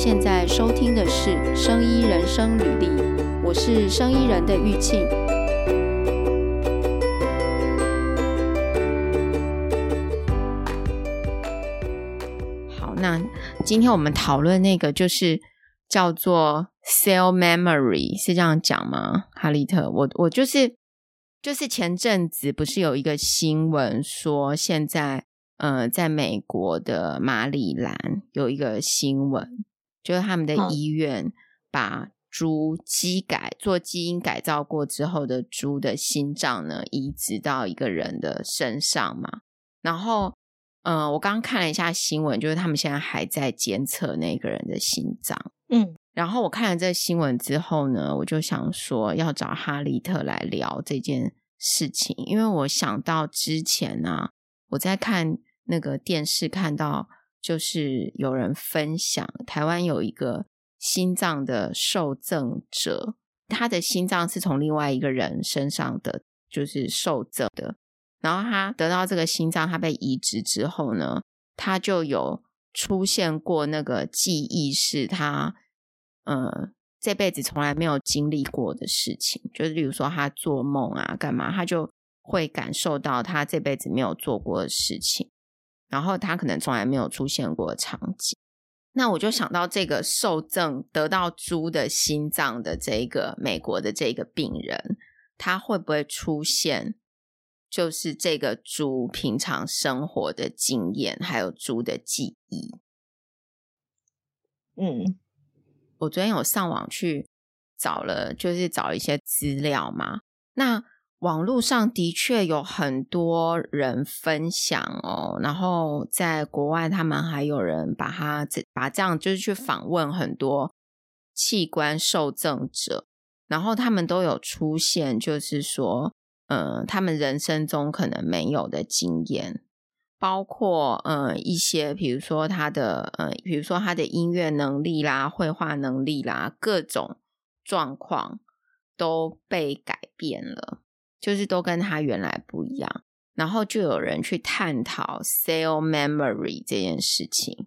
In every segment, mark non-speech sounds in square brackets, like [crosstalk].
现在收听的是《生医人生履历》，我是生医人的玉庆。好，那今天我们讨论那个就是叫做 cell memory，是这样讲吗？哈利特，我我就是就是前阵子不是有一个新闻说现在。呃，在美国的马里兰有一个新闻，就是他们的医院把猪基改做基因改造过之后的猪的心脏呢移植到一个人的身上嘛。然后，呃，我刚刚看了一下新闻，就是他们现在还在监测那个人的心脏。嗯，然后我看了这新闻之后呢，我就想说要找哈利特来聊这件事情，因为我想到之前呢、啊，我在看。那个电视看到，就是有人分享台湾有一个心脏的受赠者，他的心脏是从另外一个人身上的，就是受赠的。然后他得到这个心脏，他被移植之后呢，他就有出现过那个记忆，是他呃这辈子从来没有经历过的事情，就是例如说他做梦啊干嘛，他就会感受到他这辈子没有做过的事情。然后他可能从来没有出现过的场景，那我就想到这个受赠得到猪的心脏的这个美国的这个病人，他会不会出现就是这个猪平常生活的经验，还有猪的记忆？嗯，我昨天有上网去找了，就是找一些资料嘛，那。网络上的确有很多人分享哦，然后在国外，他们还有人把他这把这样就是去访问很多器官受赠者，然后他们都有出现，就是说，嗯，他们人生中可能没有的经验，包括嗯一些，比如说他的嗯，比如说他的音乐能力啦、绘画能力啦，各种状况都被改变了。就是都跟他原来不一样，然后就有人去探讨 cell memory 这件事情，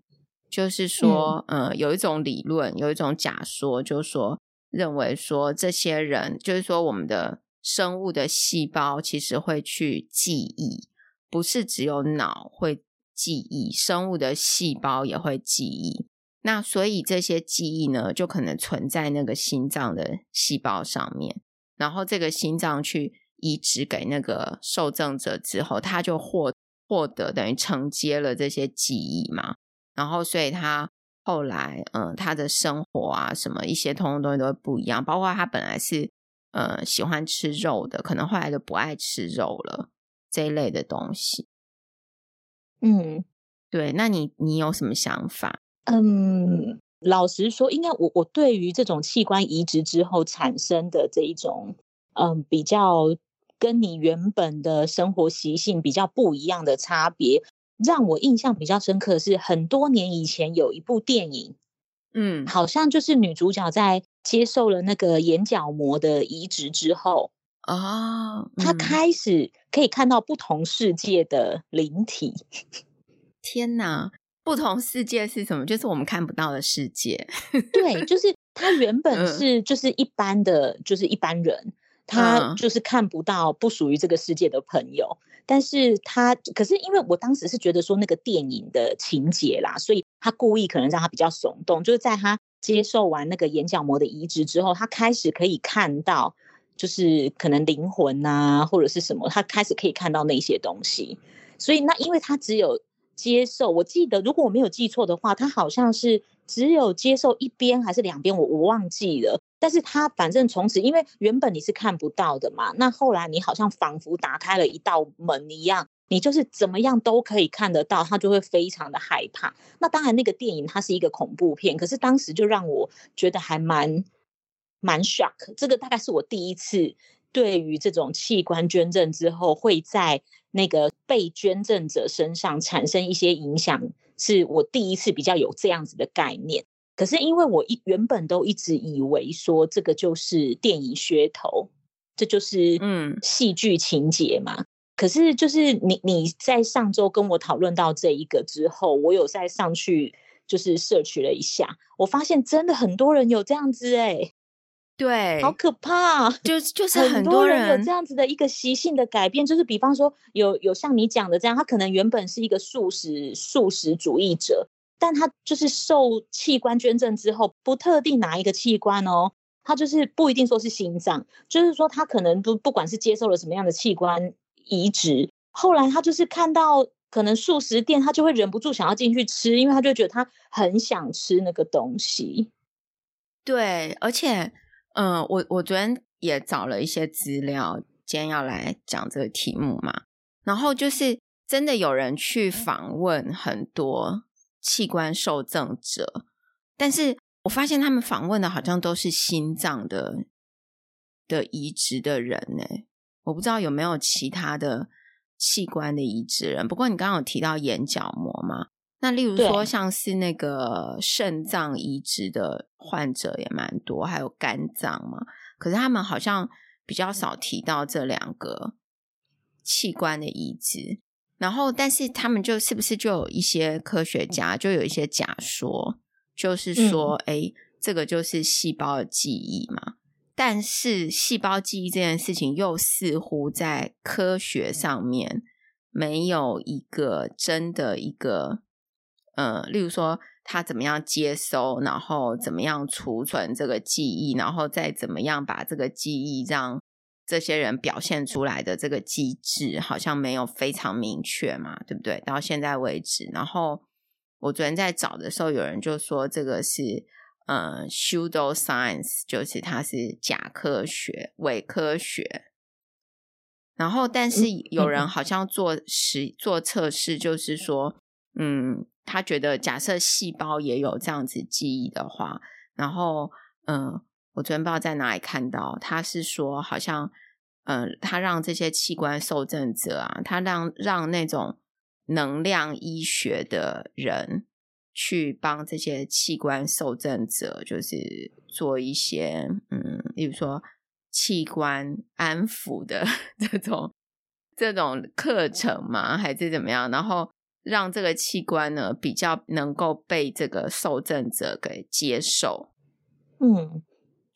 就是说，嗯、呃，有一种理论，有一种假说，就是说，认为说这些人，就是说我们的生物的细胞其实会去记忆，不是只有脑会记忆，生物的细胞也会记忆。那所以这些记忆呢，就可能存在那个心脏的细胞上面，然后这个心脏去。移植给那个受赠者之后，他就获获得等于承接了这些记忆嘛，然后所以他后来嗯，他的生活啊什么一些通通东西都会不一样，包括他本来是呃喜欢吃肉的，可能后来就不爱吃肉了这一类的东西。嗯，对，那你你有什么想法？嗯，老实说，应该我我对于这种器官移植之后产生的这一种嗯比较。跟你原本的生活习性比较不一样的差别，让我印象比较深刻的是，很多年以前有一部电影，嗯，好像就是女主角在接受了那个眼角膜的移植之后啊，她开始可以看到不同世界的灵体。[laughs] 天哪，不同世界是什么？就是我们看不到的世界。对，就是她原本是就是一般的，嗯、就是一般人。他就是看不到不属于这个世界的朋友，但是他可是因为我当时是觉得说那个电影的情节啦，所以他故意可能让他比较耸动，就是在他接受完那个眼角膜的移植之后，他开始可以看到，就是可能灵魂啊或者是什么，他开始可以看到那些东西，所以那因为他只有接受，我记得如果我没有记错的话，他好像是只有接受一边还是两边，我我忘记了。但是他反正从此，因为原本你是看不到的嘛，那后来你好像仿佛打开了一道门一样，你就是怎么样都可以看得到，他就会非常的害怕。那当然，那个电影它是一个恐怖片，可是当时就让我觉得还蛮蛮 shock。这个大概是我第一次对于这种器官捐赠之后会在那个被捐赠者身上产生一些影响，是我第一次比较有这样子的概念。可是因为我一原本都一直以为说这个就是电影噱头，这就是嗯。戏剧情节嘛。嗯、可是就是你你在上周跟我讨论到这一个之后，我有再上去就是 search 了一下，我发现真的很多人有这样子哎、欸，对，好可怕，就就是很多人有这样子的一个习性的改变，就是比方说有有像你讲的这样，他可能原本是一个素食素食主义者，但他就是受器官捐赠之后，不特定哪一个器官哦，他就是不一定说是心脏，就是说他可能不不管是接受了什么样的器官移植，后来他就是看到。可能素食店他就会忍不住想要进去吃，因为他就觉得他很想吃那个东西。对，而且，嗯、我我昨天也找了一些资料，今天要来讲这个题目嘛。然后就是真的有人去访问很多器官受赠者，但是我发现他们访问的好像都是心脏的的移植的人呢。我不知道有没有其他的。器官的移植人，不过你刚刚有提到眼角膜嘛？那例如说像是那个肾脏移植的患者也蛮多，还有肝脏嘛。可是他们好像比较少提到这两个器官的移植。然后，但是他们就是不是就有一些科学家就有一些假说，就是说，哎、嗯，这个就是细胞的记忆嘛。但是细胞记忆这件事情又似乎在科学上面没有一个真的一个，呃，例如说他怎么样接收，然后怎么样储存这个记忆，然后再怎么样把这个记忆让这些人表现出来的这个机制，好像没有非常明确嘛，对不对？到现在为止，然后我昨天在找的时候，有人就说这个是。呃，pseudoscience 就是它是假科学、伪科学。然后，但是有人好像做实做测试，就是说，嗯，他觉得假设细胞也有这样子记忆的话，然后，嗯、呃，我昨天不知道在哪里看到，他是说，好像，嗯、他让这些器官受赠者啊，他让让那种能量医学的人。去帮这些器官受赠者，就是做一些嗯，比如说器官安抚的 [laughs] 这种这种课程嘛，还是怎么样？然后让这个器官呢比较能够被这个受赠者给接受。嗯，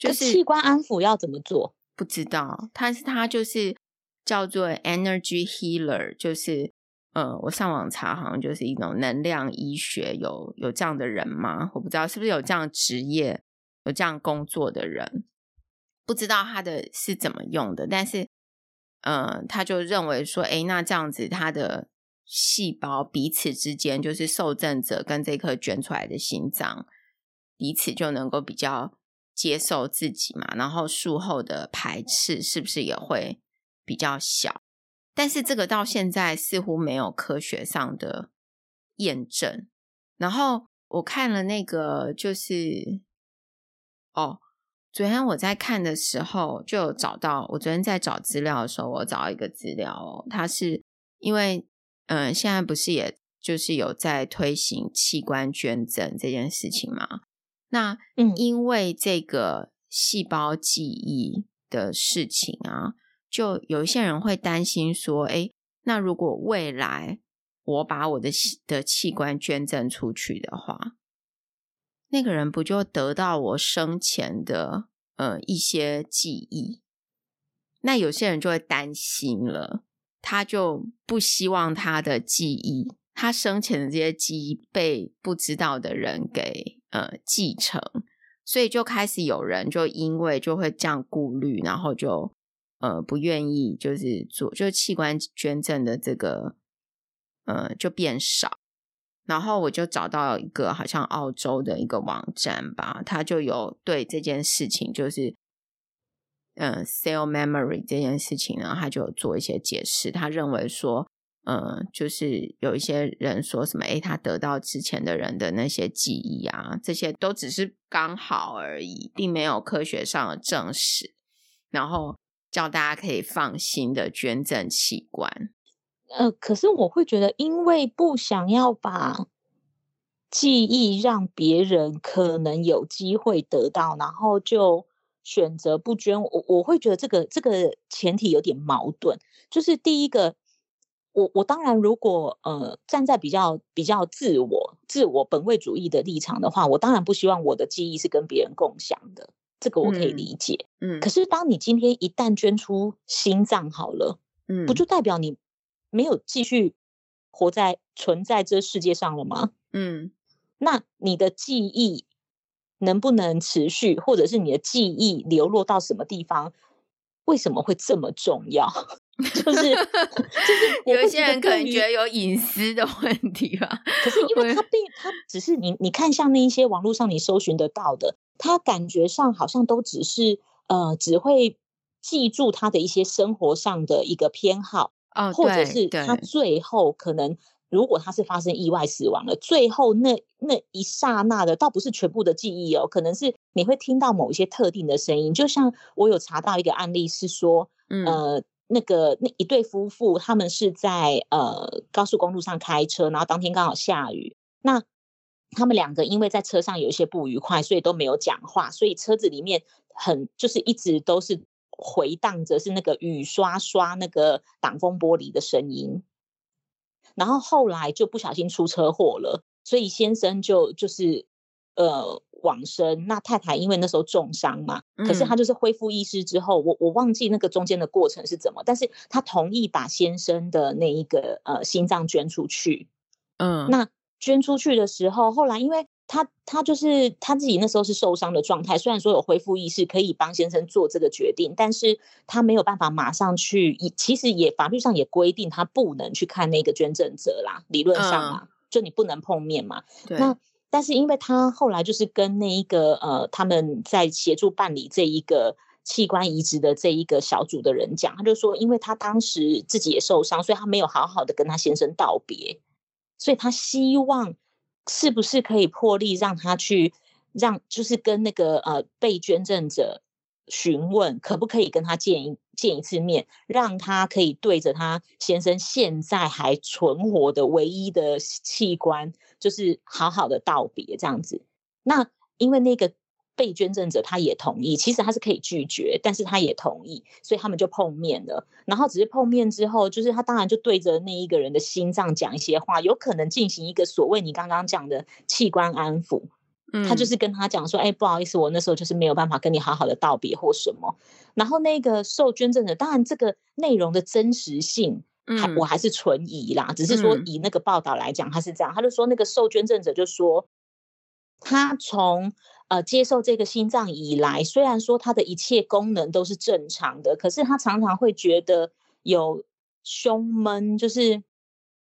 就是器官安抚要怎么做？不知道，但是它就是叫做 energy healer，就是。呃，我上网查，好像就是一种能量医学，有有这样的人吗？我不知道是不是有这样职业、有这样工作的人，不知道他的是怎么用的。但是，呃，他就认为说，诶，那这样子，他的细胞彼此之间，就是受赠者跟这颗捐出来的心脏，彼此就能够比较接受自己嘛，然后术后的排斥是不是也会比较小？但是这个到现在似乎没有科学上的验证。然后我看了那个，就是哦，昨天我在看的时候就有找到。我昨天在找资料的时候，我找到一个资料哦，它是因为嗯、现在不是也就是有在推行器官捐赠这件事情嘛？那嗯，因为这个细胞记忆的事情啊。就有一些人会担心说：“诶，那如果未来我把我的的器官捐赠出去的话，那个人不就得到我生前的呃一些记忆？那有些人就会担心了，他就不希望他的记忆，他生前的这些记忆被不知道的人给呃继承，所以就开始有人就因为就会这样顾虑，然后就。”呃，不愿意就是做，就器官捐赠的这个，呃，就变少。然后我就找到一个好像澳洲的一个网站吧，他就有对这件事情，就是，呃，cell memory 这件事情呢，他就有做一些解释。他认为说，呃，就是有一些人说什么，诶，他得到之前的人的那些记忆啊，这些都只是刚好而已，并没有科学上的证实。然后。叫大家可以放心的捐赠器官，呃，可是我会觉得，因为不想要把记忆让别人可能有机会得到，然后就选择不捐。我我会觉得这个这个前提有点矛盾。就是第一个，我我当然如果呃站在比较比较自我自我本位主义的立场的话，我当然不希望我的记忆是跟别人共享的，这个我可以理解。嗯，可是当你今天一旦捐出心脏好了，嗯，不就代表你没有继续活在存在这世界上了吗？嗯，那你的记忆能不能持续，或者是你的记忆流落到什么地方？为什么会这么重要？就是就是，[laughs] 有一些人可能觉得有隐私的问题吧。可是因为他并他只是你你看像那一些网络上你搜寻得到的，他感觉上好像都只是呃只会记住他的一些生活上的一个偏好，哦，或者是他最后可能。如果他是发生意外死亡了，最后那那一刹那的，倒不是全部的记忆哦，可能是你会听到某一些特定的声音。就像我有查到一个案例是说，嗯、呃，那个那一对夫妇，他们是在呃高速公路上开车，然后当天刚好下雨，那他们两个因为在车上有一些不愉快，所以都没有讲话，所以车子里面很就是一直都是回荡着是那个雨刷刷那个挡风玻璃的声音。然后后来就不小心出车祸了，所以先生就就是呃往生。那太太因为那时候重伤嘛，可是她就是恢复意识之后，我我忘记那个中间的过程是怎么，但是她同意把先生的那一个呃心脏捐出去。嗯，那捐出去的时候，后来因为。她她就是她自己那时候是受伤的状态，虽然说有恢复意识，可以帮先生做这个决定，但是她没有办法马上去。其实也法律上也规定她不能去看那个捐赠者啦，理论上嘛，嗯、就你不能碰面嘛。对。那但是因为他后来就是跟那一个呃他们在协助办理这一个器官移植的这一个小组的人讲，他就说，因为他当时自己也受伤，所以他没有好好的跟他先生道别，所以他希望。是不是可以破例让他去让，就是跟那个呃被捐赠者询问，可不可以跟他见一见一次面，让他可以对着他先生现在还存活的唯一的器官，就是好好的道别这样子。那因为那个。被捐赠者他也同意，其实他是可以拒绝，但是他也同意，所以他们就碰面了。然后只是碰面之后，就是他当然就对着那一个人的心脏讲一些话，有可能进行一个所谓你刚刚讲的器官安抚。嗯，他就是跟他讲说：“哎，不好意思，我那时候就是没有办法跟你好好的道别或什么。”然后那个受捐赠者，当然这个内容的真实性，还、嗯、我还是存疑啦。只是说以那个报道来讲，他是这样，他就说那个受捐赠者就说他从。呃，接受这个心脏以来，虽然说他的一切功能都是正常的，可是他常常会觉得有胸闷，就是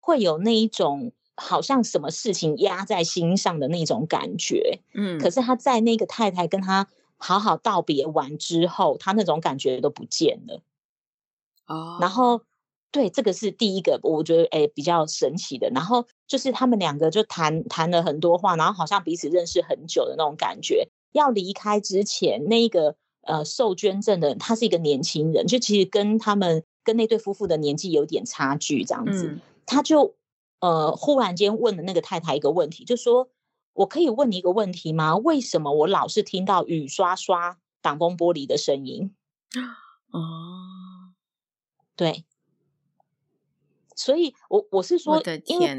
会有那一种好像什么事情压在心上的那种感觉。嗯，可是他在那个太太跟他好好道别完之后，他那种感觉都不见了。哦，然后。对，这个是第一个，我觉得诶比较神奇的。然后就是他们两个就谈谈了很多话，然后好像彼此认识很久的那种感觉。要离开之前，那个呃受捐赠的人，他是一个年轻人，就其实跟他们跟那对夫妇的年纪有点差距，这样子。嗯、他就呃忽然间问了那个太太一个问题，就说：“我可以问你一个问题吗？为什么我老是听到雨刷刷挡风玻璃的声音？” [gasps] 哦，对。所以我，我我是说，因为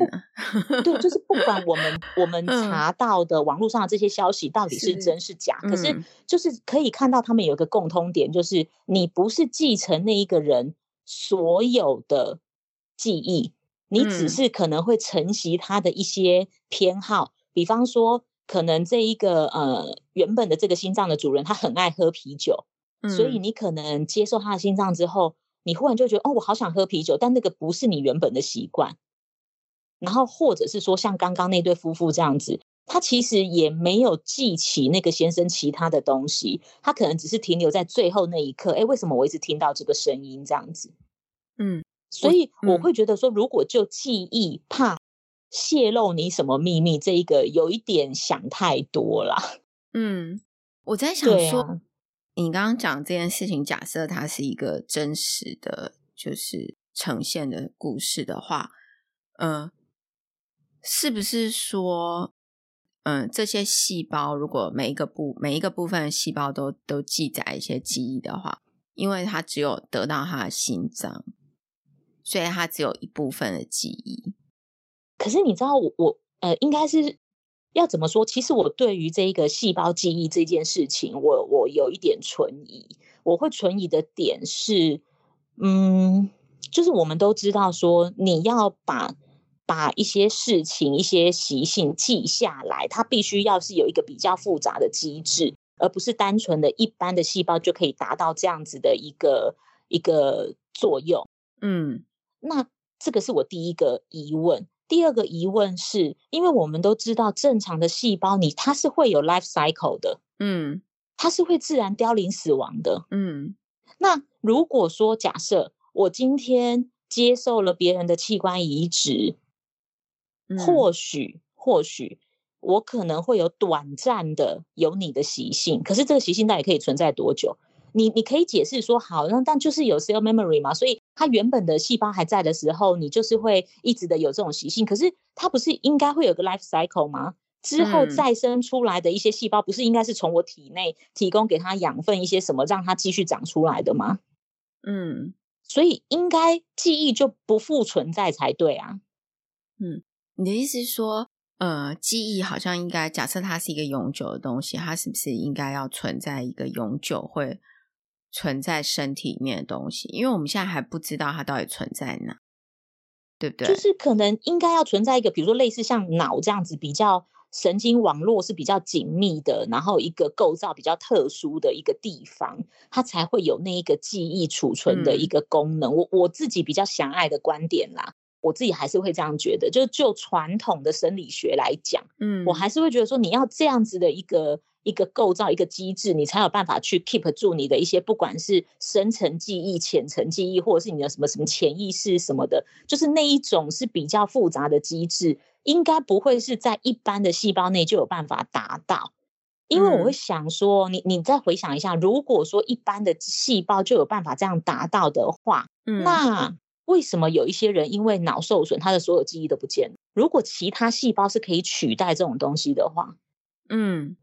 对，就是不管我们 [laughs] 我们查到的网络上的这些消息到底是真是假，是可是就是可以看到他们有一个共通点，就是你不是继承那一个人所有的记忆，你只是可能会承袭他的一些偏好，嗯、比方说，可能这一个呃原本的这个心脏的主人他很爱喝啤酒，嗯、所以你可能接受他的心脏之后。你忽然就觉得哦，我好想喝啤酒，但那个不是你原本的习惯。然后或者是说，像刚刚那对夫妇这样子，他其实也没有记起那个先生其他的东西，他可能只是停留在最后那一刻。哎，为什么我一直听到这个声音这样子？嗯，所以我会觉得说，如果就记忆怕泄露你什么秘密，这一个有一点想太多了。嗯，我在想说。你刚刚讲这件事情，假设它是一个真实的，就是呈现的故事的话，嗯、呃，是不是说，嗯、呃，这些细胞如果每一个部每一个部分的细胞都都记载一些记忆的话，因为它只有得到它的心脏，所以它只有一部分的记忆。可是你知道我，我呃，应该是要怎么说？其实我对于这一个细胞记忆这件事情，我我有一点存疑。我会存疑的点是，嗯，就是我们都知道说，你要把把一些事情、一些习性记下来，它必须要是有一个比较复杂的机制，而不是单纯的一般的细胞就可以达到这样子的一个一个作用。嗯，那这个是我第一个疑问。第二个疑问是，因为我们都知道正常的细胞，你它是会有 life cycle 的。嗯。它是会自然凋零死亡的。嗯，那如果说假设我今天接受了别人的器官移植，嗯、或许或许我可能会有短暂的有你的习性，可是这个习性到底可以存在多久？你你可以解释说好，那但就是有 cell memory 嘛，所以它原本的细胞还在的时候，你就是会一直的有这种习性。可是它不是应该会有个 life cycle 吗？之后再生出来的一些细胞，不是应该是从我体内提供给它养分一些什么，让它继续长出来的吗？嗯，所以应该记忆就不复存在才对啊。嗯，你的意思是说，呃，记忆好像应该假设它是一个永久的东西，它是不是应该要存在一个永久会存在身体里面的东西？因为我们现在还不知道它到底存在哪，对不对？就是可能应该要存在一个，比如说类似像脑这样子比较。神经网络是比较紧密的，然后一个构造比较特殊的一个地方，它才会有那一个记忆储存的一个功能。嗯、我我自己比较狭隘的观点啦，我自己还是会这样觉得，就是就传统的生理学来讲，嗯，我还是会觉得说，你要这样子的一个一个构造一个机制，你才有办法去 keep 住你的一些不管是深层记忆、浅层记忆，或者是你的什么什么潜意识什么的，就是那一种是比较复杂的机制。应该不会是在一般的细胞内就有办法达到，因为我会想说，你你再回想一下，如果说一般的细胞就有办法这样达到的话，那为什么有一些人因为脑受损，他的所有记忆都不见了？如果其他细胞是可以取代这种东西的话，嗯，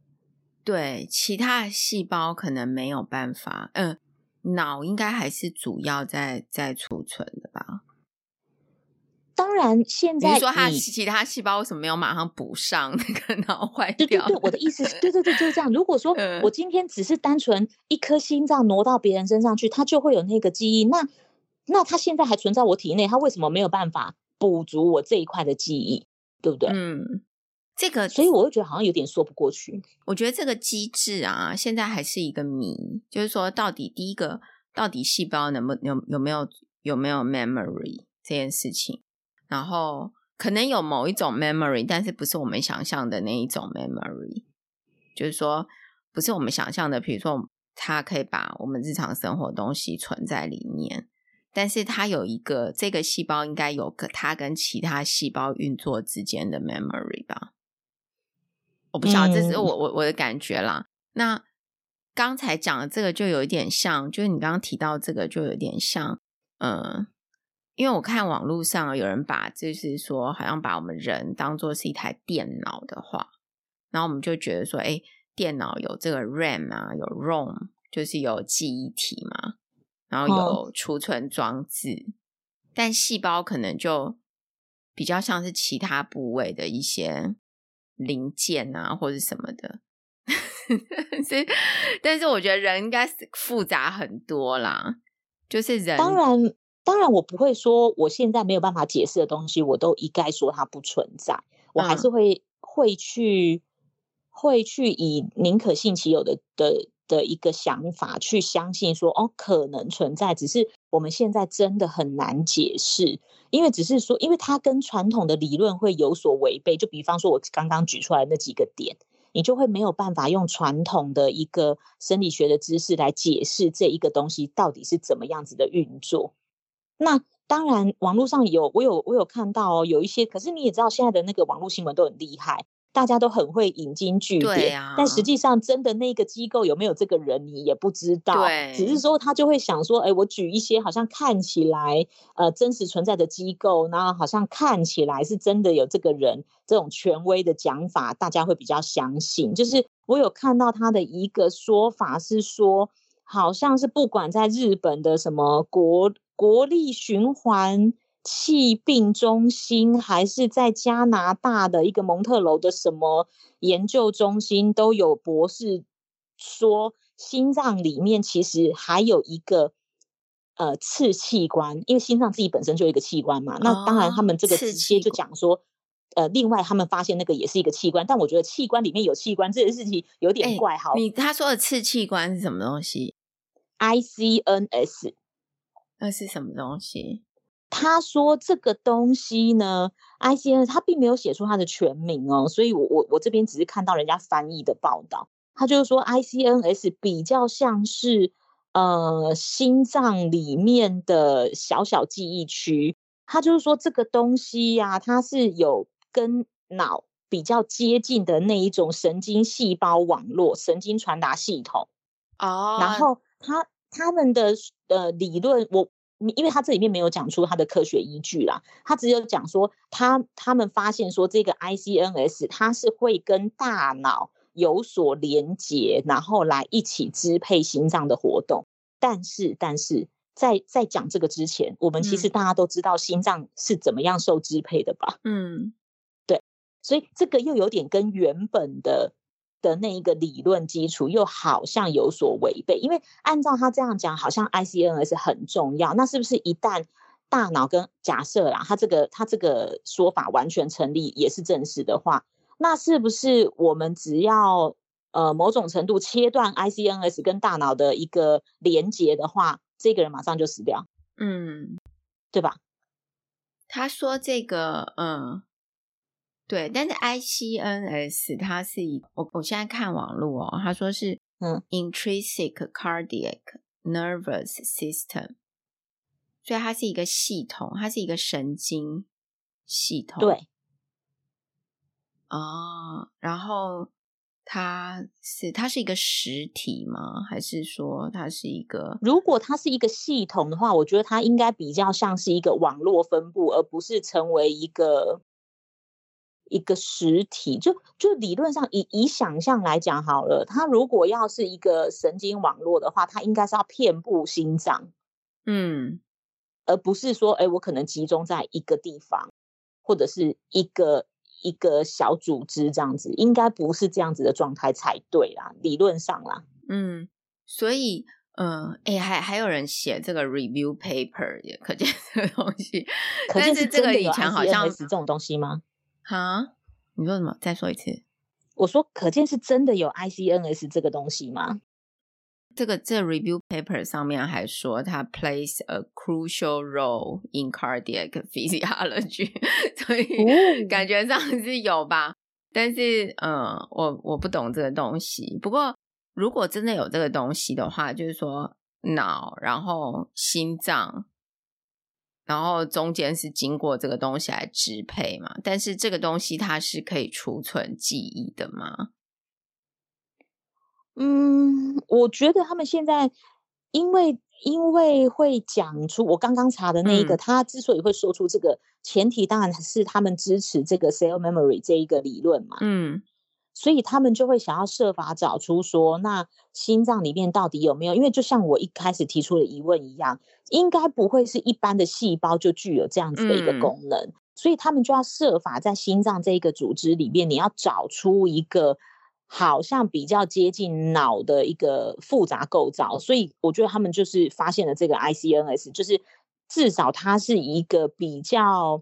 对，其他细胞可能没有办法，嗯，脑应该还是主要在在储存的吧。当然，现在你说他其他细胞为什么没有马上补上那个脑坏掉？对对对，我的意思是，对对对，就是这样。如果说 [laughs] 我今天只是单纯一颗心脏挪到别人身上去，他就会有那个记忆。那那它现在还存在我体内，它为什么没有办法补足我这一块的记忆？对不对？嗯，这个，所以我会觉得好像有点说不过去。我觉得这个机制啊，现在还是一个谜，就是说，到底第一个，到底细胞能不能有有没有有没有 memory 这件事情？然后可能有某一种 memory，但是不是我们想象的那一种 memory，就是说不是我们想象的，比如说它可以把我们日常生活的东西存在里面，但是它有一个这个细胞应该有个它跟其他细胞运作之间的 memory 吧？我不晓得，这是我我我的感觉啦。那刚才讲的这个就有一点像，就是你刚刚提到这个就有点像，嗯。因为我看网络上有人把，就是说，好像把我们人当做是一台电脑的话，然后我们就觉得说，哎，电脑有这个 RAM 啊，有 ROM，就是有记忆体嘛，然后有储存装置，哦、但细胞可能就比较像是其他部位的一些零件啊，或者什么的。[laughs] 所以，但是我觉得人应该是复杂很多啦，就是人当然。当然，我不会说我现在没有办法解释的东西，我都一概说它不存在。我还是会会去会去以宁可信其有的的的一个想法去相信说，哦，可能存在，只是我们现在真的很难解释，因为只是说，因为它跟传统的理论会有所违背。就比方说，我刚刚举出来那几个点，你就会没有办法用传统的一个生理学的知识来解释这一个东西到底是怎么样子的运作。那当然，网络上有我有我有看到哦，有一些，可是你也知道，现在的那个网络新闻都很厉害，大家都很会引经据典。啊。但实际上，真的那个机构有没有这个人，你也不知道。对。只是说他就会想说，哎，我举一些好像看起来呃真实存在的机构，然后好像看起来是真的有这个人这种权威的讲法，大家会比较相信。就是我有看到他的一个说法是说，好像是不管在日本的什么国。国力循环气病中心，还是在加拿大的一个蒙特楼的什么研究中心，都有博士说，心脏里面其实还有一个呃次器官，因为心脏自己本身就有一个器官嘛。哦、那当然，他们这个直接就讲说，呃，另外他们发现那个也是一个器官，但我觉得器官里面有器官这件事情有点怪。好，你他说的次器官是什么东西？ICNS，那是什么东西？他说这个东西呢，ICNS 他并没有写出它的全名哦，所以我我我这边只是看到人家翻译的报道，他就是说 ICNS 比较像是呃心脏里面的小小记忆区，他就是说这个东西呀、啊，它是有跟脑比较接近的那一种神经细胞网络、神经传达系统哦，oh. 然后他他们的呃理论我。因为他这里面没有讲出他的科学依据啦，他只有讲说他他们发现说这个 ICNS 它是会跟大脑有所连接，然后来一起支配心脏的活动。但是，但是在在讲这个之前，我们其实大家都知道心脏是怎么样受支配的吧？嗯，对，所以这个又有点跟原本的。的那一个理论基础又好像有所违背，因为按照他这样讲，好像 ICNS 很重要。那是不是一旦大脑跟假设啦，他这个他这个说法完全成立，也是正式的话，那是不是我们只要呃某种程度切断 ICNS 跟大脑的一个连接的话，这个人马上就死掉？嗯，对吧？他说这个，嗯。对，但是 ICNS 它是一，我我现在看网络哦，他说是嗯 intrinsic cardiac nervous system，所以它是一个系统，它是一个神经系统。对，哦，然后它是它是一个实体吗？还是说它是一个？如果它是一个系统的话，我觉得它应该比较像是一个网络分布，而不是成为一个。一个实体，就就理论上以以想象来讲好了，它如果要是一个神经网络的话，它应该是要遍布心脏，嗯，而不是说，哎，我可能集中在一个地方，或者是一个一个小组织这样子，应该不是这样子的状态才对啦，理论上啦，嗯，所以，嗯、呃，哎，还还有人写这个 review paper，也可见这个东西，可见是这个以前好像是这种东西吗？哈？你说什么？再说一次。我说，可见是真的有 ICNS 这个东西吗？这个这 review paper 上面还说，它 plays a crucial role in cardiac physiology，[laughs] 所以感觉上是有吧。但是，嗯，我我不懂这个东西。不过，如果真的有这个东西的话，就是说脑，然后心脏。然后中间是经过这个东西来支配嘛，但是这个东西它是可以储存记忆的吗？嗯，我觉得他们现在因为因为会讲出我刚刚查的那一个，嗯、他之所以会说出这个前提，当然是他们支持这个 cell memory 这一个理论嘛。嗯。所以他们就会想要设法找出说，那心脏里面到底有没有？因为就像我一开始提出的疑问一样，应该不会是一般的细胞就具有这样子的一个功能。嗯、所以他们就要设法在心脏这一个组织里面，你要找出一个好像比较接近脑的一个复杂构造。所以我觉得他们就是发现了这个 ICNS，就是至少它是一个比较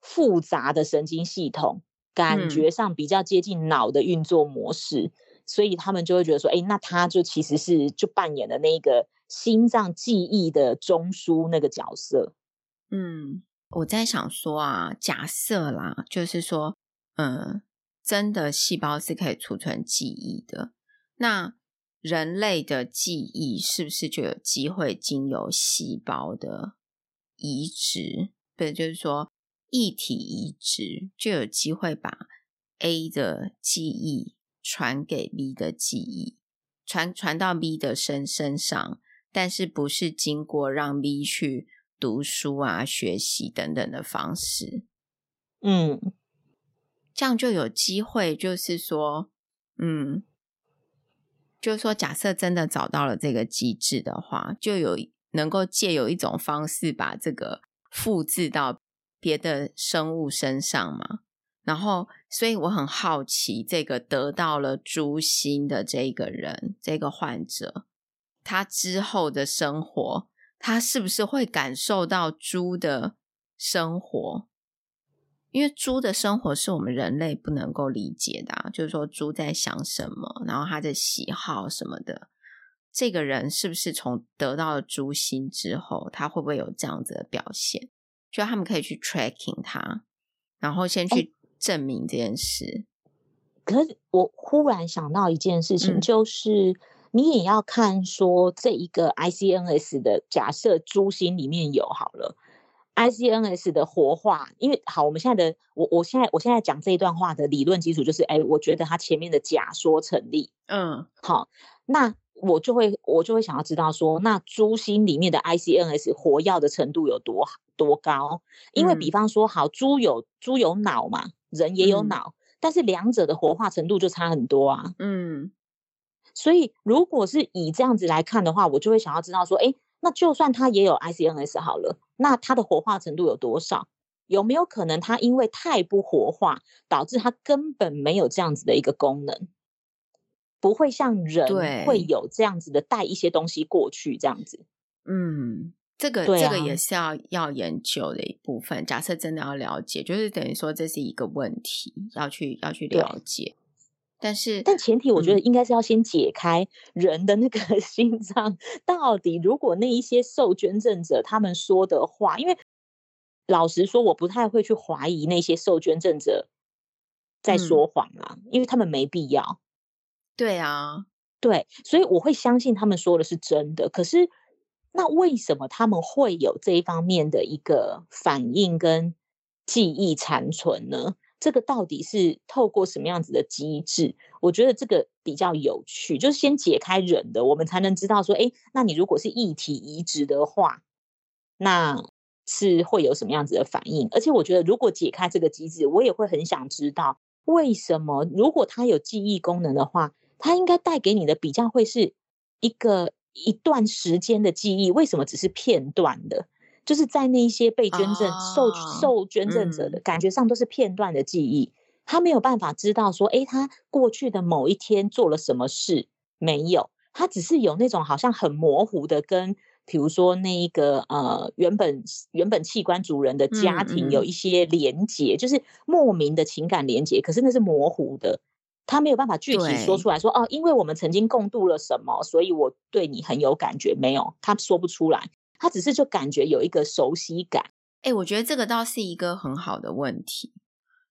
复杂的神经系统。感觉上比较接近脑的运作模式，嗯、所以他们就会觉得说，哎，那他就其实是就扮演了那个心脏记忆的中枢那个角色。嗯，我在想说啊，假设啦，就是说，嗯，真的细胞是可以储存记忆的，那人类的记忆是不是就有机会经由细胞的移植？对，就是说。异体移植就有机会把 A 的记忆传给 B 的记忆，传传到 B 的身身上，但是不是经过让 B 去读书啊、学习等等的方式。嗯，这样就有机会，就是说，嗯，就是说，假设真的找到了这个机制的话，就有能够借有一种方式把这个。复制到别的生物身上嘛。然后，所以我很好奇，这个得到了猪心的这个人，这个患者，他之后的生活，他是不是会感受到猪的生活？因为猪的生活是我们人类不能够理解的啊，就是说猪在想什么，然后他的喜好什么的。这个人是不是从得到了猪心之后，他会不会有这样子的表现？就他们可以去 tracking 他，然后先去。证明这件事，可是我忽然想到一件事情，就是、嗯、你也要看说这一个 ICNS 的假设猪心里面有好了，ICNS 的活化，因为好，我们现在的我我现在我现在讲这一段话的理论基础就是，哎，我觉得它前面的假说成立，嗯，好，那我就会我就会想要知道说，那猪心里面的 ICNS 活药的程度有多多高？因为比方说，好，猪有猪有脑嘛。人也有脑，嗯，但是两者的活化程度就差很多啊。嗯，所以如果是以这样子来看的话，我就会想要知道说，哎，那就算它也有 ICNS 好了，那它的活化程度有多少？有没有可能它因为太不活化，导致它根本没有这样子的一个功能，不会像人会有这样子的带一些东西过去这样子？嗯。这个、啊、这个也是要要研究的一部分。假设真的要了解，就是等于说这是一个问题，要去要去了解。但是，但前提我觉得应该是要先解开人的那个 [laughs] 心脏、嗯、到底。如果那一些受捐赠者他们说的话，因为老实说，我不太会去怀疑那些受捐赠者在说谎啊、嗯，因为他们没必要。对啊，对，所以我会相信他们说的是真的。可是。那为什么他们会有这一方面的一个反应跟记忆残存呢？这个到底是透过什么样子的机制？我觉得这个比较有趣，就是先解开人的，我们才能知道说，哎，那你如果是异体移植的话，那是会有什么样子的反应？而且我觉得，如果解开这个机制，我也会很想知道，为什么如果它有记忆功能的话，它应该带给你的比较会是一个。一段时间的记忆，为什么只是片段的？就是在那一些被捐赠、oh, 受受捐赠者的感觉上，都是片段的记忆。他没有办法知道说，诶，他过去的某一天做了什么事？没有，他只是有那种好像很模糊的，跟比如说那一个呃，原本原本器官主人的家庭有一些连结，嗯嗯，就是莫名的情感连结，可是那是模糊的。他没有办法具体说出来说哦，因为我们曾经共度了什么，所以我对你很有感觉。没有，他说不出来，他只是就感觉有一个熟悉感。哎、欸，我觉得这个倒是一个很好的问题，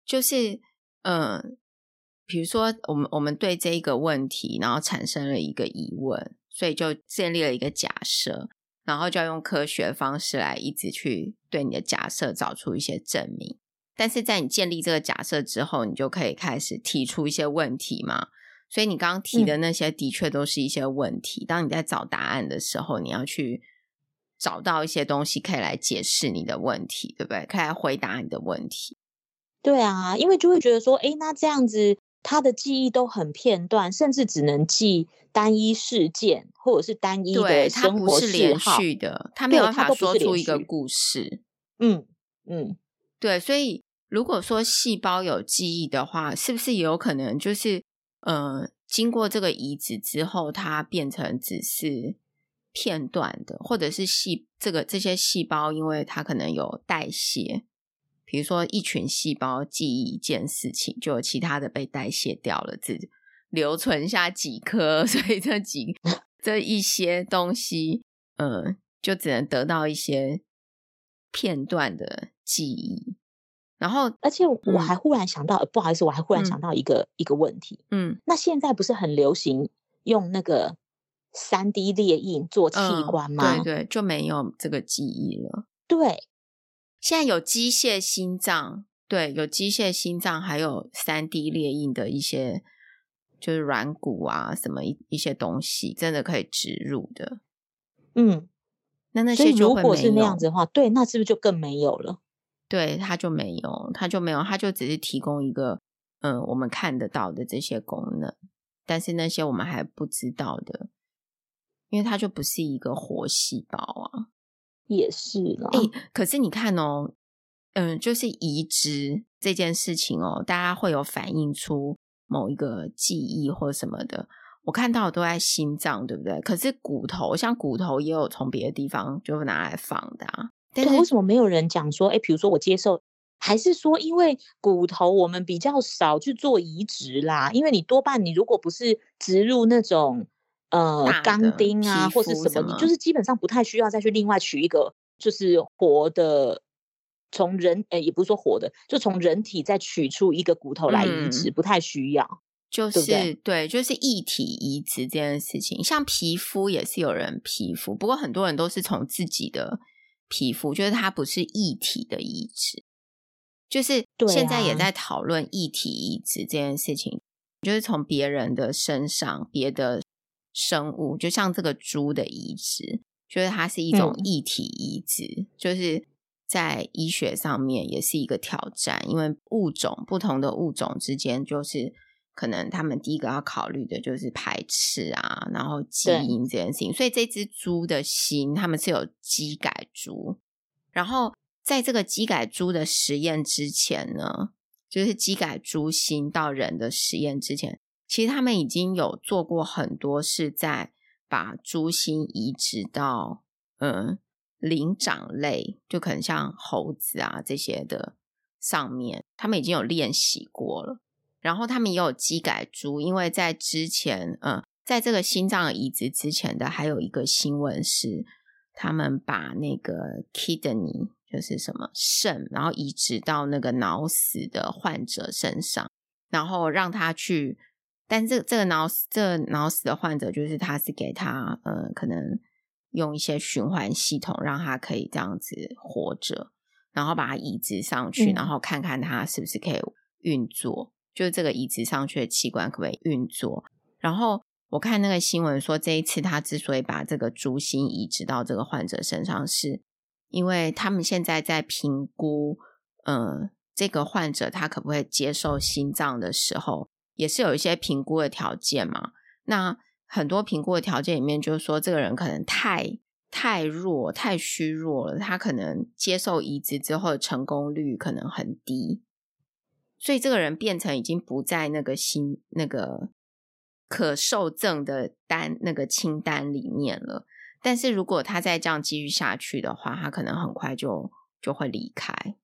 就是嗯、呃，比如说我们我们对这一个问题，然后产生了一个疑问，所以就建立了一个假设，然后就要用科学方式来一直去对你的假设找出一些证明。但是在你建立这个假设之后，你就可以开始提出一些问题嘛。所以你刚刚提的那些的确都是一些问题。嗯。当你在找答案的时候，你要去找到一些东西可以来解释你的问题，对不对？可以来回答你的问题。对啊，因为就会觉得说，哎，那这样子他的记忆都很片段，甚至只能记单一事件或者是单一的生活，对，他不是连续的，他没有办法说出一个故事。嗯嗯。对，所以如果说细胞有记忆的话，是不是也有可能就是，呃，经过这个移植之后，它变成只是片段的，或者是细这个这些细胞，因为它可能有代谢，比如说一群细胞记忆一件事情，就有其他的被代谢掉了，只留存下几颗，[laughs] 所以这几 [laughs] 这一些东西，呃，就只能得到一些片段的。记忆，然后，而且我还忽然想到，嗯、不好意思，我还忽然想到一个、嗯、一个问题。嗯，那现在不是很流行用那个三 D 列印做器官吗？嗯、对对，就没有这个记忆了。对，现在有机械心脏，对，有机械心脏，还有三 D 列印的一些，就是软骨啊，什么一一些东西，真的可以植入的。嗯，那那些如果是那样子的话，对，那是不是就更没有了？对，它就没有，它就没有，它就只是提供一个，嗯，我们看得到的这些功能，但是那些我们还不知道的，因为它就不是一个活细胞啊。也是了。哎、欸，可是你看哦，嗯，就是移植这件事情哦，大家会有反映出某一个记忆或什么的。我看到的都在心脏，对不对？可是骨头，像骨头也有从别的地方就拿来放的啊。但是为什么没有人讲说，哎，比如说我接受，还是说因为骨头我们比较少去做移植啦？因为你多半你如果不是植入那种呃钢钉啊或是什么，你就是基本上不太需要再去另外取一个就是活的，从人诶也不是说活的，就从人体再取出一个骨头来移植，嗯、不太需要。就是对，对，对，就是异体移植这件事情，像皮肤也是有人皮肤，不过很多人都是从自己的皮肤，就是它不是异体的移植，就是现在也在讨论异体移植这件事情，啊、就是从别人的身上，别的生物，就像这个猪的移植，就是它是一种异体移植，嗯、就是在医学上面也是一个挑战，因为物种不同的物种之间就是。可能他们第一个要考虑的就是排斥啊，然后基因这件事情。所以这只猪的心，他们是有基改猪。然后在这个基改猪的实验之前呢，就是基改猪心到人的实验之前，其实他们已经有做过很多，是在把猪心移植到嗯灵长类，就可能像猴子啊这些的上面，他们已经有练习过了。然后他们也有机改猪，因为在之前，嗯，在这个心脏移植之前的还有一个新闻是，他们把那个 kidney 就是什么肾，然后移植到那个脑死的患者身上，然后让他去，但这这个脑死这个脑死的患者就是他是给他，嗯，可能用一些循环系统让他可以这样子活着，然后把它移植上去，然后看看他是不是可以运作。就是这个移植上去的器官可不可以运作？然后我看那个新闻说，这一次他之所以把这个猪心移植到这个患者身上，是因为他们现在在评估，嗯，这个患者他可不可以接受心脏的时候，也是有一些评估的条件嘛。那很多评估的条件里面，就是说这个人可能太太弱、太虚弱了，他可能接受移植之后的成功率可能很低。所以这个人变成已经不在那个心那个可受赠的单那个清单里面了。但是如果他再这样继续下去的话，他可能很快就就会离开。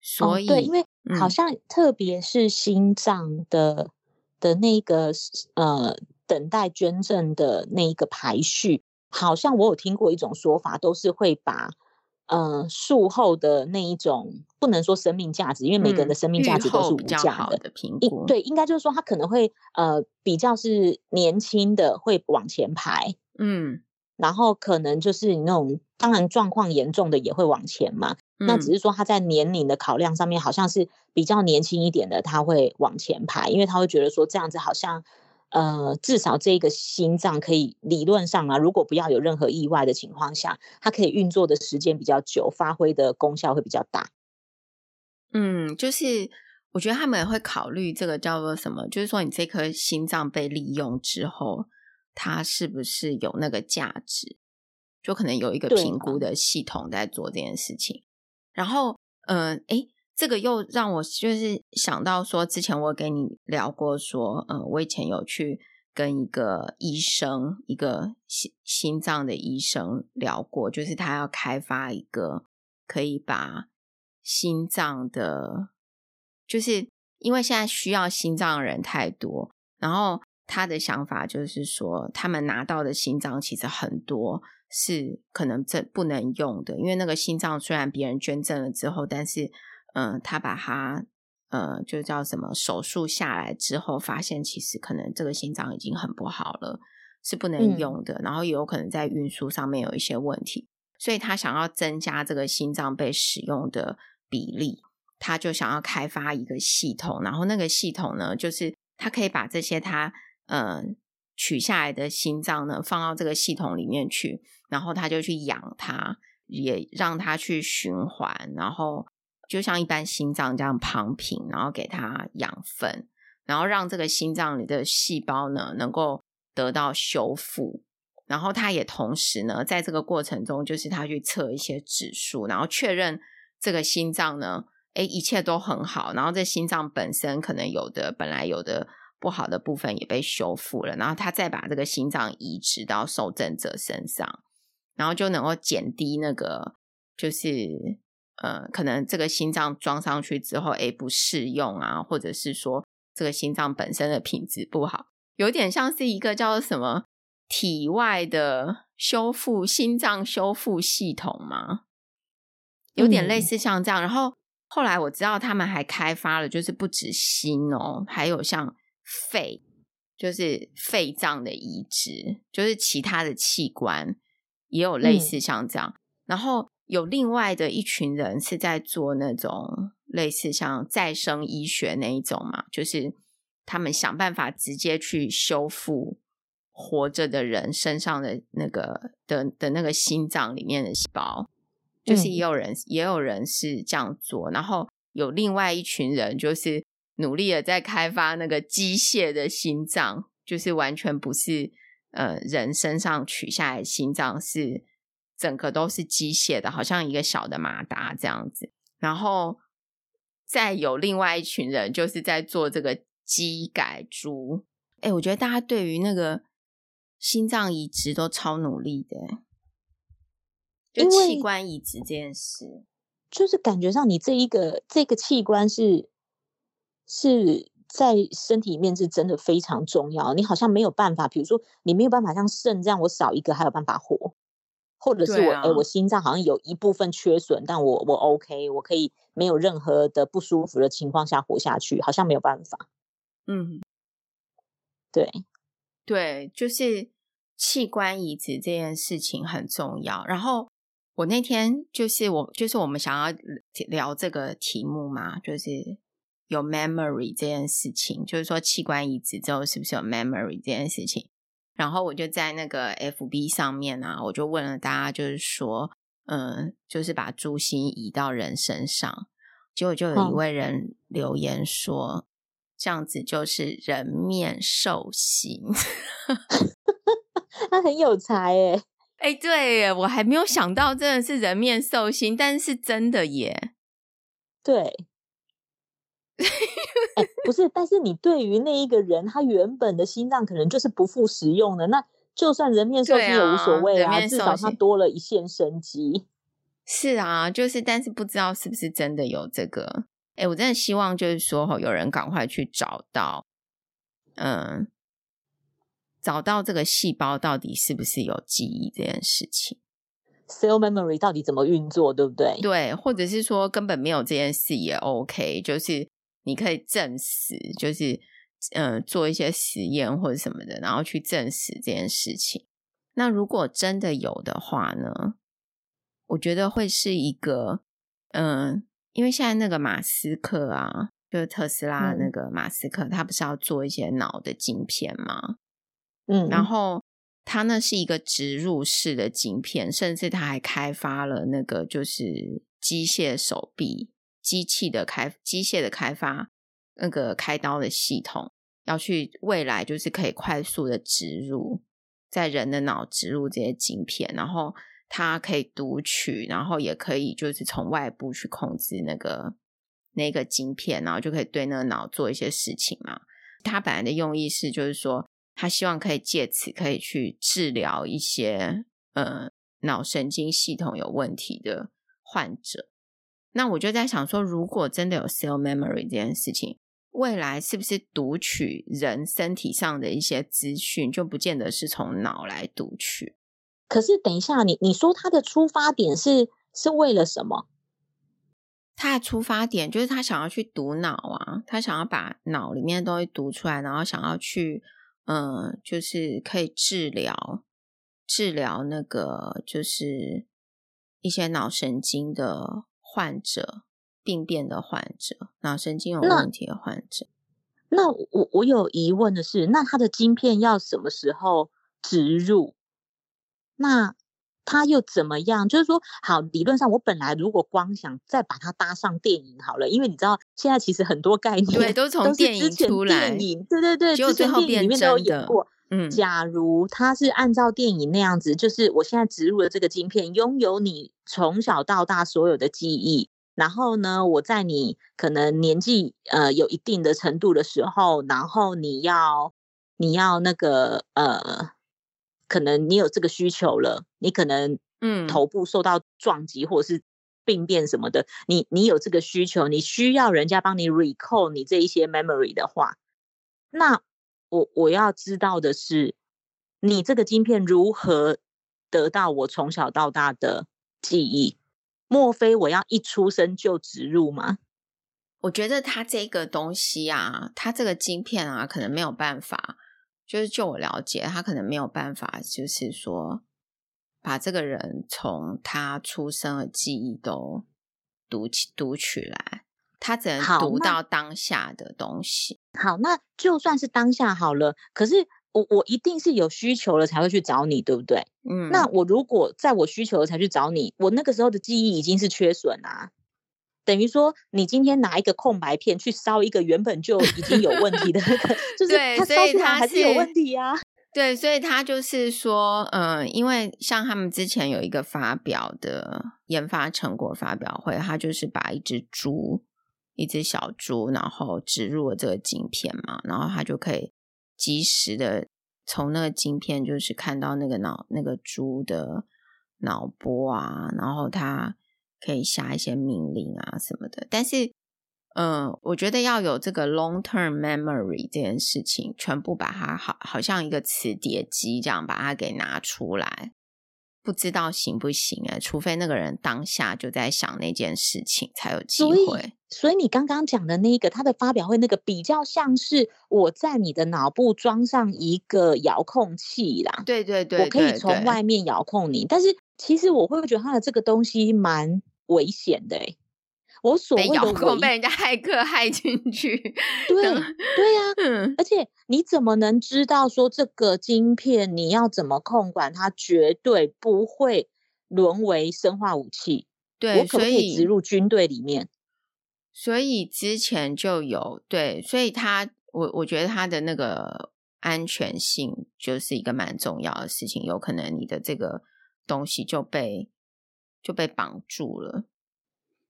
所以，哦、对，因为好像特别是心脏的、嗯、的那个呃等待捐赠的那一个排序，好像我有听过一种说法，都是会把。呃，术后的那一种不能说生命价值，因为每个人的生命价值都是无价的。的评估对，应该就是说他可能会呃比较是年轻的会往前排，嗯，然后可能就是你那种当然状况严重的也会往前嘛。嗯、那只是说他在年龄的考量上面，好像是比较年轻一点的他会往前排，因为他会觉得说这样子好像。呃，至少这个心脏可以理论上啊，如果不要有任何意外的情况下，它可以运作的时间比较久，发挥的功效会比较大。嗯，就是我觉得他们也会考虑这个叫做什么，就是说你这颗心脏被利用之后，它是不是有那个价值？就可能有一个评估的系统在做这件事情。然后，嗯、呃，诶这个又让我就是想到说，之前我跟你聊过说，嗯，我以前有去跟一个医生，一个心心脏的医生聊过，就是他要开发一个可以把心脏的，就是因为现在需要心脏的人太多，然后他的想法就是说，他们拿到的心脏其实很多是可能这不能用的，因为那个心脏虽然别人捐赠了之后，但是嗯，他把它，呃，就叫什么手术下来之后，发现其实可能这个心脏已经很不好了，是不能用的。嗯、然后也有可能在运输上面有一些问题，所以他想要增加这个心脏被使用的比例，他就想要开发一个系统。然后那个系统呢，就是他可以把这些他呃取下来的心脏呢放到这个系统里面去，然后他就去养它，也让它去循环，然后。就像一般心脏这样旁平，然后给它养分，然后让这个心脏里的细胞呢能够得到修复，然后他也同时呢，在这个过程中，就是他去测一些指数，然后确认这个心脏呢，诶，一切都很好。然后这心脏本身可能有的本来有的不好的部分也被修复了，然后他再把这个心脏移植到受赠者身上，然后就能够减低那个就是呃，可能这个心脏装上去之后，诶，不适用啊，或者是说这个心脏本身的品质不好，有点像是一个叫什么？体外的修复心脏修复系统吗？有点类似像这样。嗯、然后后来我知道他们还开发了，就是不止心哦，还有像肺，就是肺脏的移植，就是其他的器官也有类似像这样。嗯、然后有另外的一群人是在做那种类似像再生医学那一种嘛，就是他们想办法直接去修复。活着的人身上的那个的的那个心脏里面的细胞，就是也有人、嗯、也有人是这样做，然后有另外一群人就是努力的在开发那个机械的心脏，就是完全不是呃人身上取下来的心脏，是整个都是机械的，好像一个小的马达这样子。然后再有另外一群人就是在做这个机改猪。哎，我觉得大家对于那个。心脏移植都超努力的，就器官移植这件事，就是感觉上你这一个这个器官是是在身体里面是真的非常重要。你好像没有办法，比如说你没有办法像肾这样，我少一个还有办法活，或者是我哎、啊欸，我心脏好像有一部分缺损，但我我 OK，我可以没有任何的不舒服的情况下活下去，好像没有办法。嗯，对。对，就是器官移植这件事情很重要。然后我那天就是我就是我们想要聊这个题目嘛，就是有 memory 这件事情，就是说器官移植之后是不是有 memory 这件事情。然后我就在那个 FB 上面啊，我就问了大家，就是说，嗯，就是把猪心移到人身上，结果就有一位人留言说。这样子就是人面兽心，[laughs] 他很有才诶哎，对耶，我还没有想到真的是人面兽心，但是是真的耶。对，不是，但是你对于那一个人，他原本的心脏可能就是不复使用的，那就算人面兽心也无所谓啊，至少他多了一线生机。是啊，就是，但是不知道是不是真的有这个。哎，我真的希望就是说，有人赶快去找到，嗯，找到这个细胞到底是不是有记忆这件事情，cell memory 到底怎么运作，对不对？对，或者是说根本没有这件事也 OK，就是你可以证实，就是嗯，做一些实验或者什么的，然后去证实这件事情。那如果真的有的话呢，我觉得会是一个嗯。因为现在那个马斯克啊，就是特斯拉那个马斯克，嗯、他不是要做一些脑的晶片吗？嗯，然后它那是一个植入式的晶片，甚至它还开发了那个就是机械手臂、机器的开机械的开发，那个开刀的系统，要去未来就是可以快速的植入在人的脑植入这些晶片，然后。它可以读取，然后也可以就是从外部去控制那个那个晶片，然后就可以对那个脑做一些事情嘛。它本来的用意是，就是说他希望可以借此可以去治疗一些呃脑神经系统有问题的患者。那我就在想说，如果真的有 cell memory 这件事情，未来是不是读取人身体上的一些资讯，就不见得是从脑来读取？可是，等一下，你你说他的出发点是是为了什么？他的出发点就是他想要去读脑啊，他想要把脑里面的东西读出来，然后想要去，嗯、呃，就是可以治疗治疗那个就是一些脑神经的患者、病变的患者、脑神经有问题的患者。那，那我我有疑问的是，那他的晶片要什么时候植入？那他又怎么样？就是说，好，理论上我本来如果光想再把它搭上电影好了，因为你知道现在其实很多概 [laughs] 念对都从电影出来，电影对对对，结果最后变真的。嗯，假如他是按照电影那样子，就是我现在植入了这个晶片，拥有你从小到大所有的记忆，然后呢，我在你可能年纪呃有一定的程度的时候，然后你要你要那个呃，可能你有这个需求了，你可能嗯头部受到撞击或者是病变什么的，嗯、你你有这个需求，你需要人家帮你 recall 你这一些 memory 的话，那。我我要知道的是，你这个晶片如何得到我从小到大的记忆？莫非我要一出生就植入吗？我觉得它这个东西啊，它这个晶片啊，可能没有办法。就是就我了解，他可能没有办法，就是说把这个人从他出生的记忆都读起读取来。他只能读到当下的东西。好，那就算是当下好了。可是我我一定是有需求了才会去找你，对不对？嗯。那我如果在我需求了才去找你，我那个时候的记忆已经是缺损啊。等于说，你今天拿一个空白片去烧一个原本就已经有问题的那个，[laughs] 就是它烧出来还是有问题啊。对，所以他就是说，嗯、呃，因为像他们之前有一个发表的研发成果发表会，他就是把一只猪。一只小猪，然后植入了这个晶片嘛，然后它就可以及时的从那个晶片，就是看到那个脑那个猪的脑波啊，然后它可以下一些命令啊什么的。但是，嗯、呃，我觉得要有这个 long term memory 这件事情，全部把它好好像一个磁碟机这样把它给拿出来。不知道行不行啊？除非那个人当下就在想那件事情，才有机会。所以，所以你刚刚讲的那个他的发表会，那个比较像是我在你的脑部装上一个遥控器啦。对对对，我可以从外面遥控你。但是其实我会觉得他的这个东西蛮危险的欸。我所谓的遥控被人家骇客骇进去，对对呀、啊，嗯，而且你怎么能知道说这个晶片你要怎么控管它，绝对不会沦为生化武器？对，我可不可以植入军队里面？所以之前就有对，所以他我我觉得他的那个安全性就是一个蛮重要的事情，有可能你的这个东西就被就被绑住了。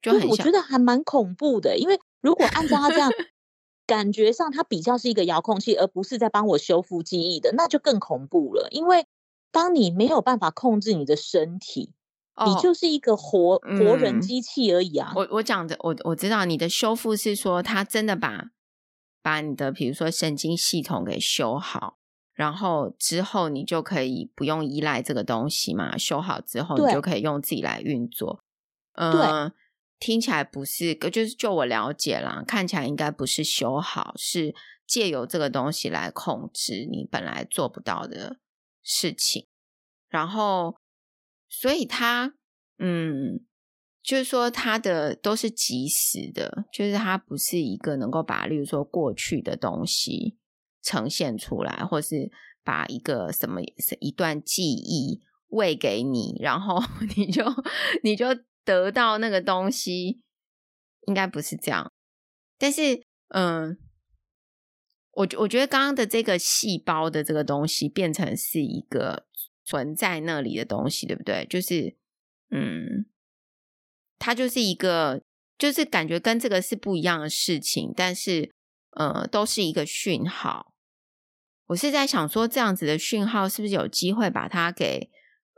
就很我觉得还蛮恐怖的，因为如果按照他这样 [laughs] 感觉上，他比较是一个遥控器，而不是在帮我修复记忆的，那就更恐怖了。因为当你没有办法控制你的身体，哦、你就是一个活活人机器而已啊。我我讲的，我我知道你的修复是说，他真的把把你的比如说神经系统给修好，然后之后你就可以不用依赖这个东西嘛。修好之后，你就可以用自己来运作。嗯。对。听起来不是，就是就我了解啦，看起来应该不是修好，是借由这个东西来控制你本来做不到的事情。然后，所以它，嗯，就是说它的都是即时的，就是它不是一个能够把，例如说过去的东西呈现出来，或是把一个什么一段记忆喂给你，然后你 [laughs] 就你就。得到那个东西应该不是这样，但是嗯，我我觉得刚刚的这个细胞的这个东西变成是一个存在那里的东西，对不对？就是嗯，它就是一个，就是感觉跟这个是不一样的事情，但是呃，都是一个讯号。我是在想说，这样子的讯号是不是有机会把它给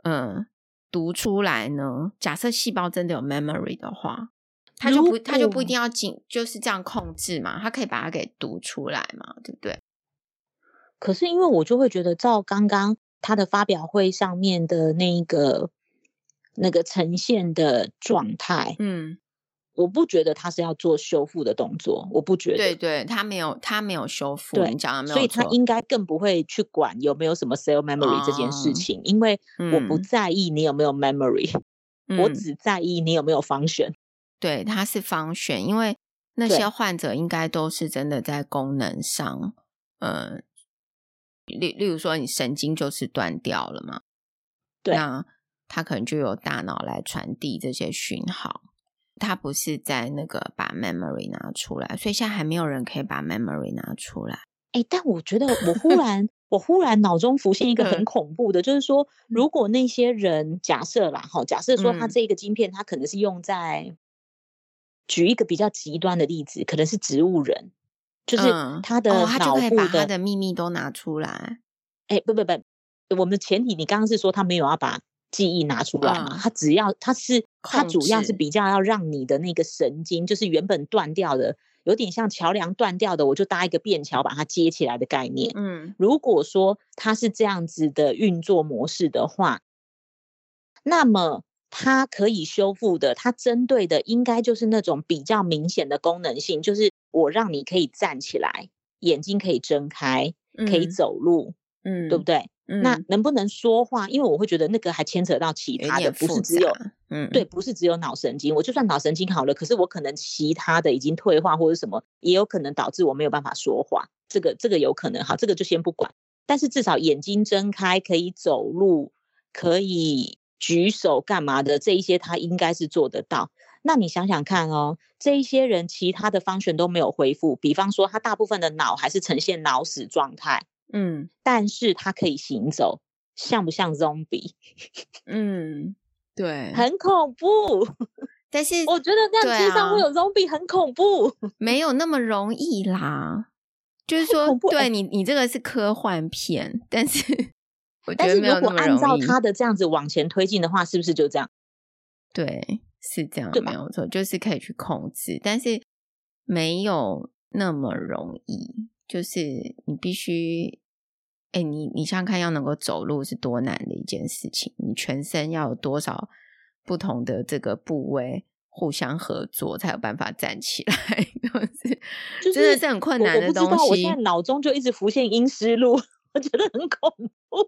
嗯。读出来呢？假设细胞真的有 memory 的话，它就不，它就不一定要紧，就是这样控制嘛。它可以把它给读出来嘛，对不对？可是因为我就会觉得，照刚刚他的发表会上面的那个那个呈现的状态，嗯。我不觉得他是要做修复的动作，我不觉得。对对，他没有，他没有修复。对，你讲的没有。所以他应该更不会去管有没有什么 cell memory 这件事情，哦、因为我不在意你有没有 memory，[laughs] 嗯、我只在意你有没有 function。对，他是 function，因为那些患者应该都是真的在功能上，呃，例例如说你神经就是断掉了嘛，对，那他可能就有大脑来传递这些讯号。他不是在那个把 memory 拿出来，所以现在还没有人可以把 memory 拿出来。哎、欸，但我觉得我忽 [laughs] 然我忽然脑中浮现一个很恐怖的，嗯、就是说，如果那些人假设啦，哈，假设说他这个晶片，他可能是用在，嗯、举一个比较极端的例子，可能是植物人，就是他的脑部的、嗯哦、他就可以把他的秘密都拿出来。哎，不不不，我们的前提，你刚刚是说他没有要把记忆拿出来嘛？嗯、他只要它是它主要是比较要让你的那个神经，就是原本断掉的。有点像桥梁断掉的，我就搭一个便桥把它接起来的概念。嗯，如果说它是这样子的运作模式的话，那么它可以修复的，它针对的应该就是那种比较明显的功能性，就是我让你可以站起来，眼睛可以睁开，可以走路，嗯，对不对？嗯、那能不能说话？因为我会觉得那个还牵扯到其他的，不是只有，嗯，对，不是只有脑神经。我就算脑神经好了，可是我可能其他的已经退化或者什么，也有可能导致我没有办法说话。这个这个有可能，好，这个就先不管。但是至少眼睛睁开，可以走路，可以举手干嘛的，这一些他应该是做得到。那你想想看哦，这一些人其他的 function 都没有恢复，比方说他大部分的脑还是呈现脑死状态。嗯，但是它可以行走，像不像 zombie？[laughs] 嗯，对，很恐怖。[laughs] 但是我觉得这样街上会有 zombie 很恐怖，啊，[laughs] 没有那么容易啦。就是说，对你，你这个是科幻片，但是我觉得没有那么容易。但是如果按照他的这样子往前推进的话，是不是就这样？对，是这样，没有错，就是可以去控制，但是没有那么容易。就是你必须。哎、欸，你你想想看，要能够走路是多难的一件事情。你全身要有多少不同的这个部位互相合作，才有办法站起来？[laughs] 就是真的是很困难的东西。我，我不知道，我现在脑中就一直浮现阴湿路，我觉得很恐怖。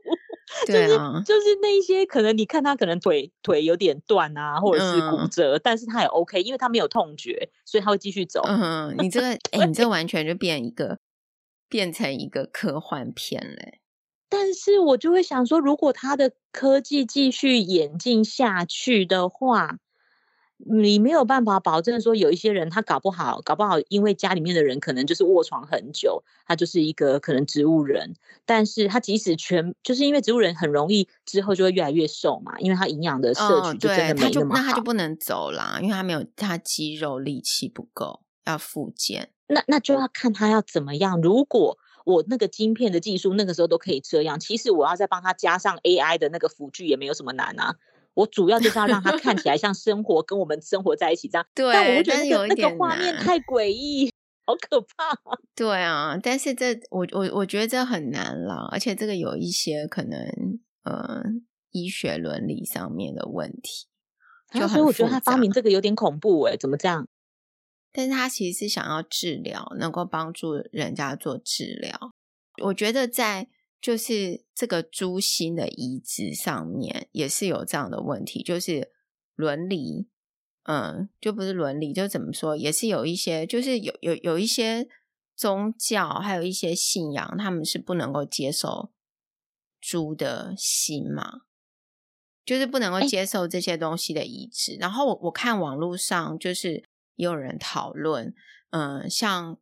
对啊，就是就是那一些可能你看他可能腿腿有点断啊，或者是骨折，嗯、但是他也 OK，因为他没有痛觉，所以他会继续走。嗯，你这个哎、欸，你这完全就变一个。变成一个科幻片嘞，但是我就会想说，如果他的科技继续演进下去的话，你没有办法保证说有一些人他搞不好，搞不好因为家里面的人可能就是卧床很久，他就是一个可能植物人，但是他即使全就是因为植物人很容易之后就会越来越瘦嘛，因为他营养的摄取就真的没那么好，哦、他就那他就不。能走啦，因为他没有他肌肉力气不够，要复健。那那就要看他要怎么样。如果我那个晶片的技术那个时候都可以这样，其实我要再帮他加上 AI 的那个辅具也没有什么难啊。我主要就是要让他看起来像生活跟我们生活在一起这样。[laughs] 对，但我会觉得那个那个画面太诡异，好可怕。[laughs] 对啊，但是这我我我觉得这很难了，而且这个有一些可能呃医学伦理上面的问题，就所以我觉得他发明这个有点恐怖哎，怎么这样？但是他其实是想要治疗，能够帮助人家做治疗。我觉得在就是这个猪心的移植上面也是有这样的问题，就是伦理，嗯，就不是伦理，就怎么说，也是有一些，就是有有有一些宗教，还有一些信仰，他们是不能够接受猪的心嘛，就是不能够接受这些东西的移植。欸、然后我我看网络上就是。也有人讨论，嗯，像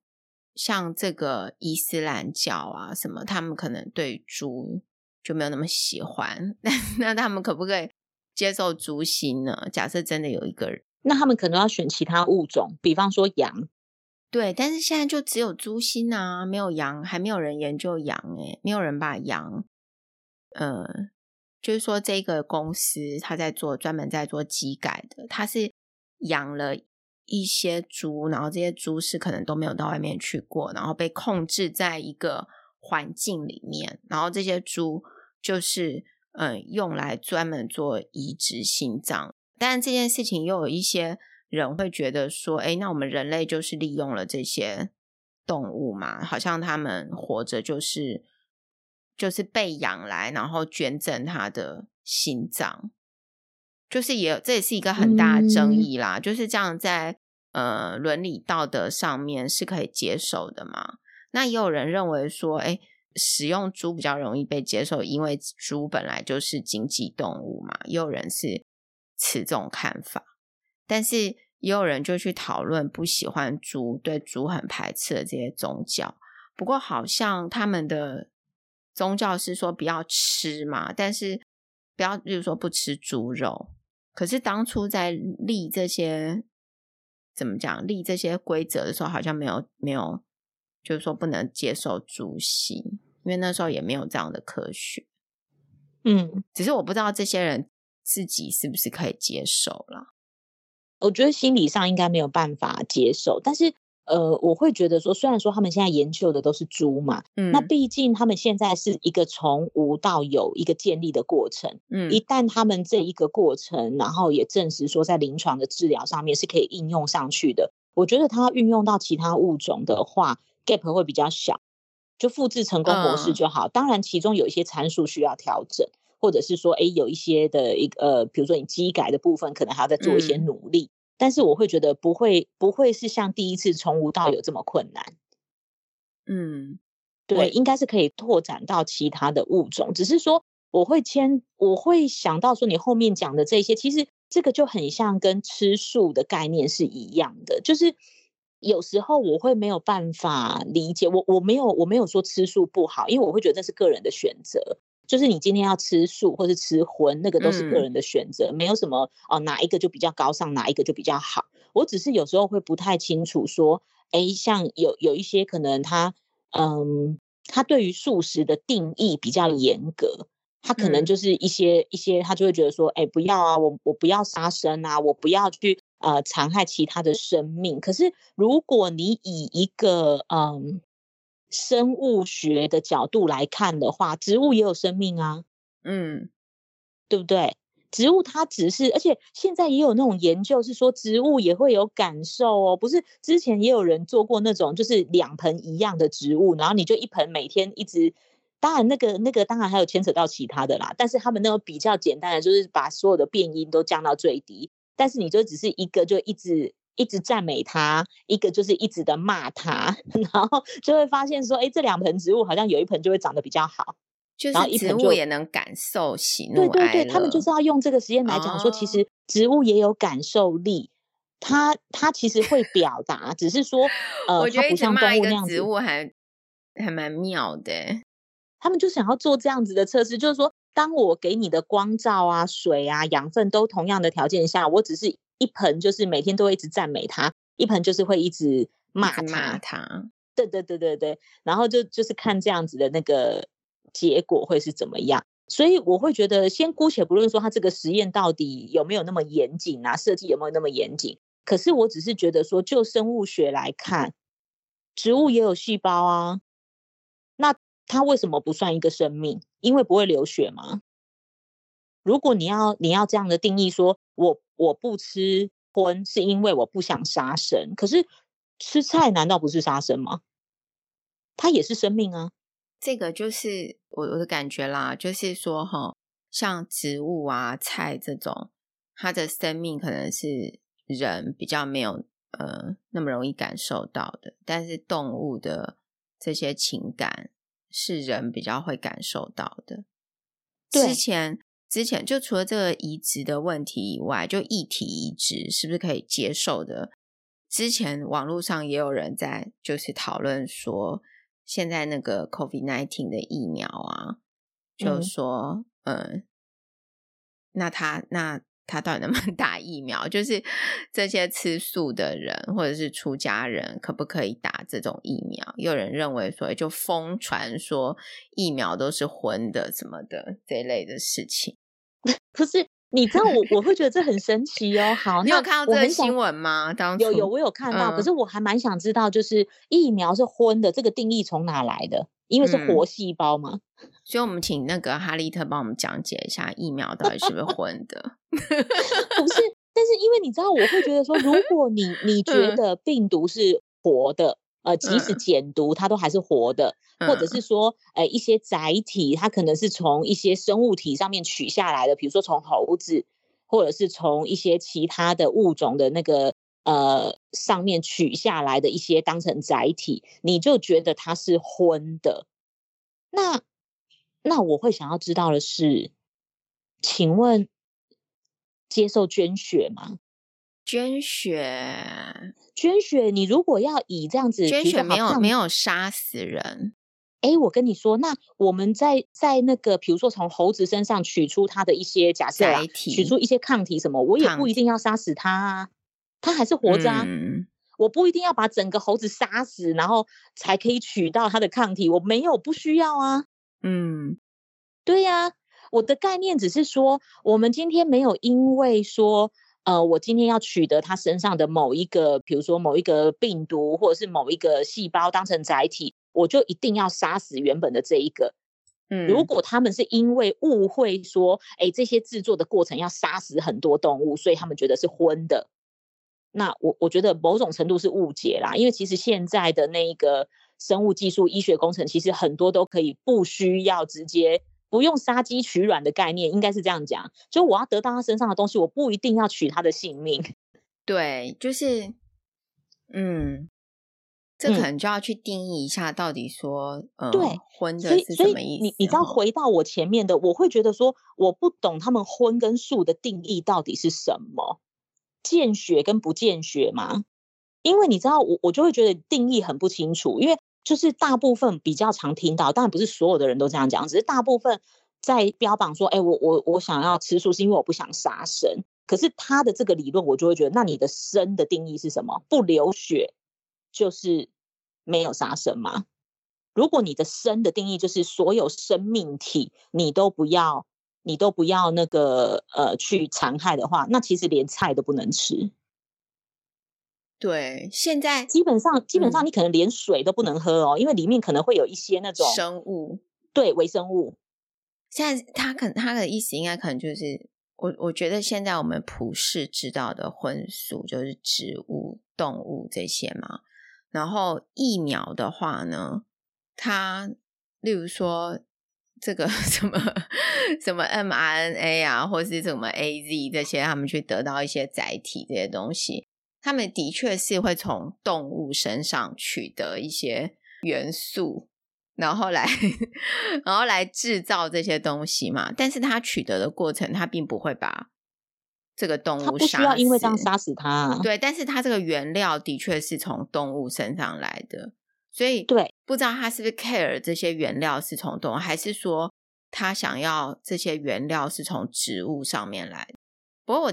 像这个伊斯兰教啊，什么，他们可能对猪就没有那么喜欢，那 [laughs] 那他们可不可以接受猪心呢？假设真的有一个人，那他们可能要选其他物种，比方说羊。对，但是现在就只有猪心啊，没有羊，还没有人研究羊诶，没有人把羊，嗯，就是说这个公司他在做专门在做鸡改的，他是养了。一些猪，然后这些猪是可能都没有到外面去过，然后被控制在一个环境里面，然后这些猪就是嗯用来专门做移植心脏。但这件事情又有一些人会觉得说，哎，那我们人类就是利用了这些动物嘛，好像他们活着就是就是被养来，然后捐赠他的心脏。就是也这也是一个很大的争议啦，嗯、就是这样在呃伦理道德上面是可以接受的嘛？那也有人认为说，哎，使用猪比较容易被接受，因为猪本来就是经济动物嘛。也有人是持这种看法，但是也有人就去讨论不喜欢猪、对猪很排斥的这些宗教。不过好像他们的宗教是说不要吃嘛，但是不要，例如说不吃猪肉。可是当初在立这些怎么讲立这些规则的时候，好像没有没有，就是说不能接受猪心，因为那时候也没有这样的科学。嗯，只是我不知道这些人自己是不是可以接受了。我觉得心理上应该没有办法接受，但是。呃，我会觉得说，虽然说他们现在研究的都是猪嘛，嗯，那毕竟他们现在是一个从无到有一个建立的过程，嗯，一旦他们这一个过程，然后也证实说在临床的治疗上面是可以应用上去的，我觉得它运用到其他物种的话，gap 会比较小，就复制成功模式就好。嗯，当然，其中有一些参数需要调整，或者是说，哎，有一些的一个，呃，比如说你基改的部分，可能还要再做一些努力。嗯但是我会觉得不会不会是像第一次从无到有这么困难，嗯，对，应该是可以拓展到其他的物种。只是说我会牵我会想到说你后面讲的这些，其实这个就很像跟吃素的概念是一样的，就是有时候我会没有办法理解，我我没有我没有说吃素不好，因为我会觉得这是个人的选择。就是你今天要吃素或是吃荤，那个都是个人的选择，嗯、没有什么哦、呃，哪一个就比较高尚，哪一个就比较好。我只是有时候会不太清楚，说，哎，像有有一些可能他，嗯，他对于素食的定义比较严格，他可能就是一些、嗯、一些，他就会觉得说，哎，不要啊，我我不要杀生啊，我不要去呃残害其他的生命。可是如果你以一个嗯。生物学的角度来看的话，植物也有生命啊，嗯，对不对？植物它只是，而且现在也有那种研究是说，植物也会有感受哦。不是之前也有人做过那种，就是两盆一样的植物，然后你就一盆每天一直，当然那个那个当然还有牵扯到其他的啦，但是他们那种比较简单的，就是把所有的变因都降到最低，但是你就只是一个就一直。一直赞美他，一个就是一直的骂他，[laughs] 然后就会发现说，哎，这两盆植物好像有一盆就会长得比较好，就是植物也能感受喜怒哀乐。对对对，他们就是要用这个实验来讲说，其实植物也有感受力，它它其实会表达，只是说，[laughs] 呃，我觉得它不像动物那样子。植物还还蛮妙的，他们就想要做这样子的测试，就是说，当我给你的光照啊、水啊、养分都同样的条件下，我只是。一盆就是每天都会一直赞美他，一盆就是会一直骂他。骂他，对对对对对，然后就就是看这样子的那个结果会是怎么样。所以我会觉得，先姑且不论说他这个实验到底有没有那么严谨啊，设计有没有那么严谨，可是我只是觉得说，就生物学来看，植物也有细胞啊，那它为什么不算一个生命？因为不会流血吗？如果你要你要这样的定义说，我。我不吃荤是因为我不想杀生，可是吃菜难道不是杀生吗？它也是生命啊。这个就是我我的感觉啦，就是说哈，像植物啊、菜这种，它的生命可能是人比较没有呃那么容易感受到的，但是动物的这些情感是人比较会感受到的。对。之前。之前就除了这个移植的问题以外，就异体移植是不是可以接受的？之前网络上也有人在就是讨论说，现在那个 COVID nineteen 的疫苗啊，就说，嗯，嗯，那他那。他到底能不能打疫苗？就是这些吃素的人或者是出家人，可不可以打这种疫苗？有人认为说，就疯传说疫苗都是荤的什么的这一类的事情。[laughs] 不是，你知道我我会觉得这很神奇哦。好，你有看到这个新闻吗？当有有，我有看到。嗯、可是我还蛮想知道，就是疫苗是荤的这个定义从哪来的？因为是活细胞嘛。嗯所以，我们请那个哈利特帮我们讲解一下疫苗到底是不是荤的？[laughs] 不是，但是因为你知道，我会觉得说，如果你你觉得病毒是活的，呃，即使减毒，它都还是活的，或者是说，呃，一些载体它可能是从一些生物体上面取下来的，比如说从猴子，或者是从一些其他的物种的那个呃上面取下来的一些当成载体，你就觉得它是荤的，那。那我会想要知道的是，请问接受捐血吗？捐血，捐血，你如果要以这样子，捐血没有没有杀死人，哎，我跟你说，那我们在在那个，比如说从猴子身上取出它的一些假设啊，取出一些抗体什么，我也不一定要杀死它啊，它还是活着啊。嗯我不一定要把整个猴子杀死，然后才可以取到它的抗体。我没有，不需要啊。嗯，对呀、啊，我的概念只是说，我们今天没有因为说，呃，我今天要取得它身上的某一个，比如说某一个病毒或者是某一个细胞当成载体，我就一定要杀死原本的这一个。嗯，如果他们是因为误会说，哎，这些制作的过程要杀死很多动物，所以他们觉得是荤的。那我我觉得某种程度是误解啦，因为其实现在的那个生物技术、医学工程，其实很多都可以不需要直接不用杀鸡取卵的概念，应该是这样讲。就我要得到他身上的东西，我不一定要取他的性命。[laughs] 对，就是，嗯，这可能就要去定义一下，到底说，嗯，对，婚的是什么意思？你你知道，回到我前面的，我会觉得说，我不懂他们荤跟素的定义到底是什么。见血跟不见血嘛，因为你知道我我就会觉得定义很不清楚，因为就是大部分比较常听到，当然不是所有的人都这样讲，只是大部分在标榜说，哎、我我我想要吃素是因为我不想杀生，可是他的这个理论我就会觉得，那你的生的定义是什么？不流血就是没有杀生吗？如果你的生的定义就是所有生命体你都不要。你都不要那个呃去残害的话，那其实连菜都不能吃。对，现在基本上基本上你可能连水都不能喝哦，嗯、因为里面可能会有一些那种生物，对，微生物。现在他可能他的意思应该可能就是我我觉得现在我们普世知道的荤素就是植物、动物这些嘛。然后疫苗的话呢，它例如说。这个 [laughs] 什么什么 mRNA 啊，或是什么 AZ 这些，他们去得到一些载体这些东西，他们的确是会从动物身上取得一些元素，然后来 [laughs] 然后来制造这些东西嘛。但是他取得的过程，他并不会把这个动物杀死，不需要因为这样杀死它。对，但是它这个原料的确是从动物身上来的。所以，对，不知道他是不是 care 这些原料是从动物，还是说他想要这些原料是从植物上面来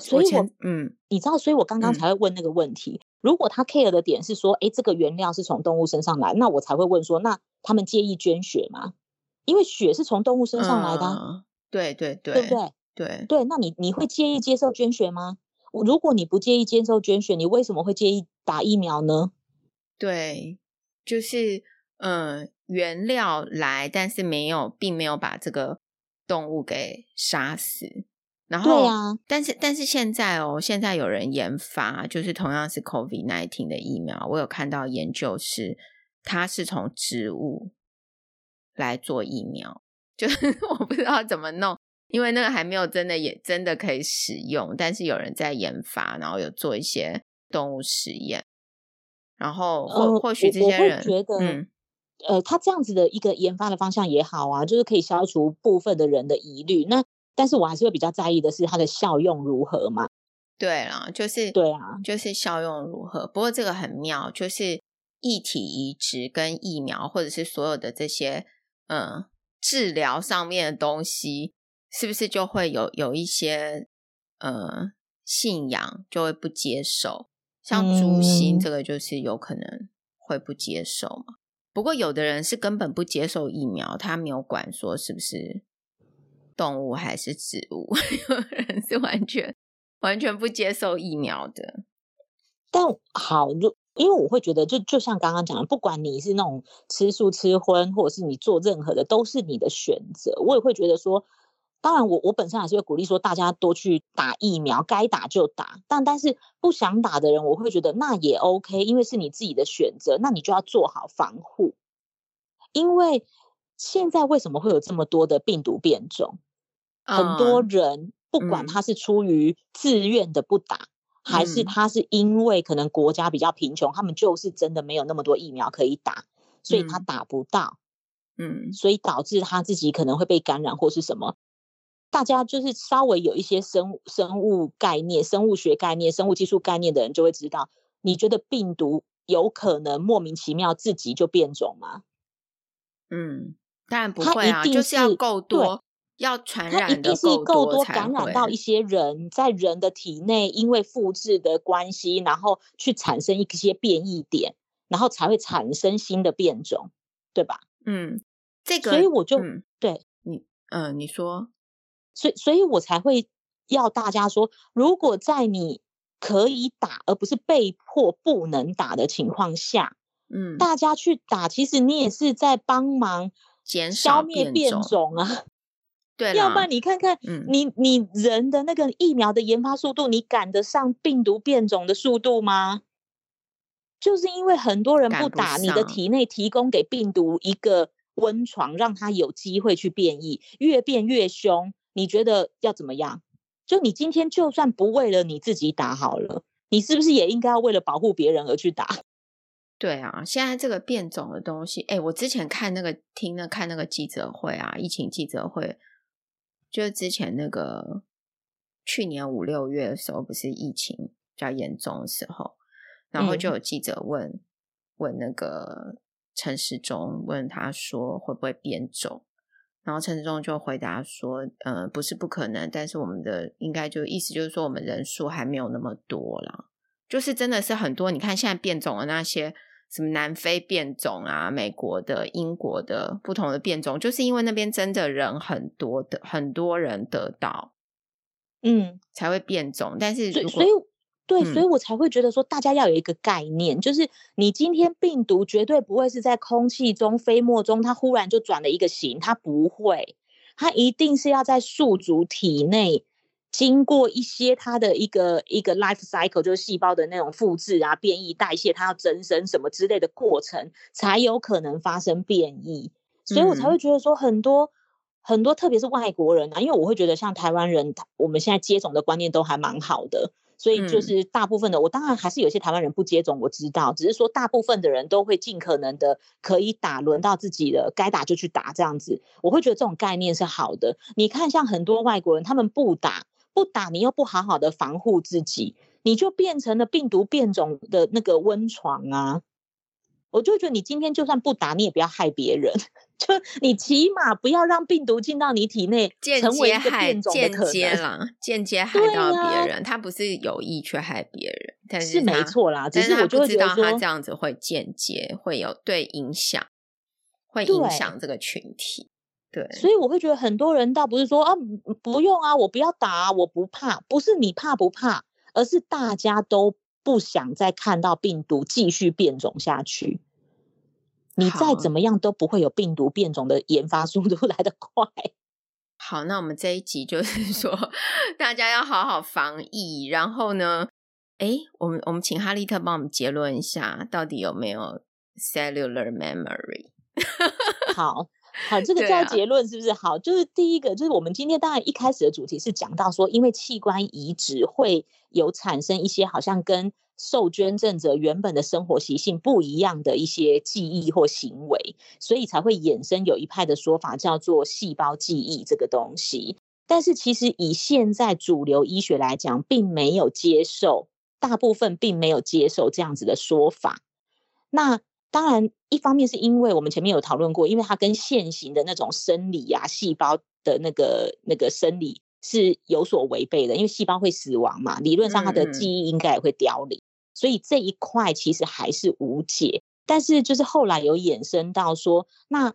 所以我，我嗯，你知道，所以我刚刚才会问那个问题。嗯、如果他 care 的点是说，哎，这个原料是从动物身上来，那我才会问说，那他们介意捐血吗？因为血是从动物身上来的、啊嗯。对对对，对不对？对对，那你你会介意接受捐血吗？如果你不介意接受捐血，你为什么会介意打疫苗呢？对。就是嗯，原料来，但是没有，并没有把这个动物给杀死。然后，对啊，但是但是现在哦，现在有人研发，就是同样是 COVID nineteen 的疫苗，我有看到研究是，它是从植物来做疫苗，就是 [laughs] 我不知道怎么弄，因为那个还没有真的也真的可以使用，但是有人在研发，然后有做一些动物实验。然后或或许这些人、呃、觉得，嗯，呃，他这样子的一个研发的方向也好啊，就是可以消除部分的人的疑虑。那但是我还是会比较在意的是它的效用如何嘛？对啦，就是对啊，就是效用如何。不过这个很妙，就是异体移植跟疫苗，或者是所有的这些嗯治疗上面的东西，是不是就会有有一些呃信仰就会不接受？像猪心这个就是有可能会不接受嘛。不过有的人是根本不接受疫苗，他没有管说是不是动物还是植物，[laughs] 有人是完全完全不接受疫苗的。但好，就因为我会觉得，就就像刚刚讲的，不管你是那种吃素吃荤，或者是你做任何的，都是你的选择。我也会觉得说。当然我，我我本身还是会鼓励说，大家多去打疫苗，该打就打。但但是不想打的人，我会觉得那也 OK，因为是你自己的选择，那你就要做好防护。因为现在为什么会有这么多的病毒变种？很多人不管他是出于自愿的不打，嗯、还是他是因为可能国家比较贫穷，他们就是真的没有那么多疫苗可以打，所以他打不到。嗯，所以导致他自己可能会被感染或是什么。大家就是稍微有一些生生物概念、生物学概念、生物技术概念的人就会知道，你觉得病毒有可能莫名其妙自己就变种吗？嗯，当然不会啊，就是要够多，要传染它一定是够多感染到一些人，在人的体内，因为复制的关系，然后去产生一些变异点，然后才会产生新的变种，对吧？嗯，这个，所以我就、嗯、对你，嗯、呃，你说，所以，所以我才会要大家说，如果在你可以打，而不是被迫不能打的情况下。嗯，大家去打，其实你也是在帮忙减少消灭变种啊。对，要不然你看看，嗯、你你人的那个疫苗的研发速度，你赶得上病毒变种的速度吗？就是因为很多人不打，你的体内提供给病毒一个温床，让它有机会去变异，越变越凶。你觉得要怎么样？就你今天就算不为了你自己打好了，你是不是也应该要为了保护别人而去打？对啊，现在这个变种的东西，哎，我之前看那个听那看那个记者会啊，疫情记者会，就是之前那个去年五六月的时候，不是疫情比较严重的时候，然后就有记者问、嗯、问那个陈时中，问他说会不会变种，然后陈时中就回答说，嗯、呃，不是不可能，但是我们的应该就意思就是说，我们人数还没有那么多啦，就是真的是很多，你看现在变种的那些。什么南非变种啊，美国的、英国的不同的变种，就是因为那边真的人很多的，很多人得到，嗯，才会变种。但是所以，所以对，嗯，所以我才会觉得说，大家要有一个概念，就是你今天病毒绝对不会是在空气中、飞沫中，它忽然就转了一个型，它不会，它一定是要在宿主体内。经过一些它的一个一个 life cycle，就是细胞的那种复制啊、变异、代谢，它要增生什么之类的过程，才有可能发生变异。所以我才会觉得说，很多、嗯、很多，特别是外国人啊，因为我会觉得像台湾人，我们现在接种的观念都还蛮好的，所以就是大部分的，我当然还是有些台湾人不接种，我知道，只是说大部分的人都会尽可能的可以打，轮到自己的该打就去打这样子。我会觉得这种概念是好的。你看，像很多外国人，他们不打。不打你又不好好的防护自己，你就变成了病毒变种的那个温床啊！我就觉得你今天就算不打，你也不要害别人，[laughs] 就你起码不要让病毒进到你体内，成为一个变种的可能。间接啦，间接害到别人，他不是有意去害别人，但是，是没错啦。只是我就会觉得说，他这样子会间接会有对影响，会影响这个群体。对，所以我会觉得很多人倒不是说啊，不用啊，我不要打啊，我不怕，不是你怕不怕，而是大家都不想再看到病毒继续变种下去。你再怎么样都不会有病毒变种的研发速度来得快。好，那我们这一集就是 [laughs] 说，大家要好好防疫。然后呢，哎，我们我们请哈利特帮我们结论一下，到底有没有 cellular memory？好。好，这个叫结论是不是？啊、好，就是第一个，就是我们今天当然一开始的主题是讲到说，因为器官移植会有产生一些好像跟受捐赠者原本的生活习性不一样的一些记忆或行为，所以才会衍生有一派的说法叫做细胞记忆这个东西。但是其实以现在主流医学来讲，并没有接受，大部分并没有接受这样子的说法。那当然，一方面是因为我们前面有讨论过，因为它跟现行的那种生理啊、细胞的那个那个生理是有所违背的，因为细胞会死亡嘛，理论上它的记忆应该也会凋零，所以这一块其实还是无解。但是就是后来有衍生到说，那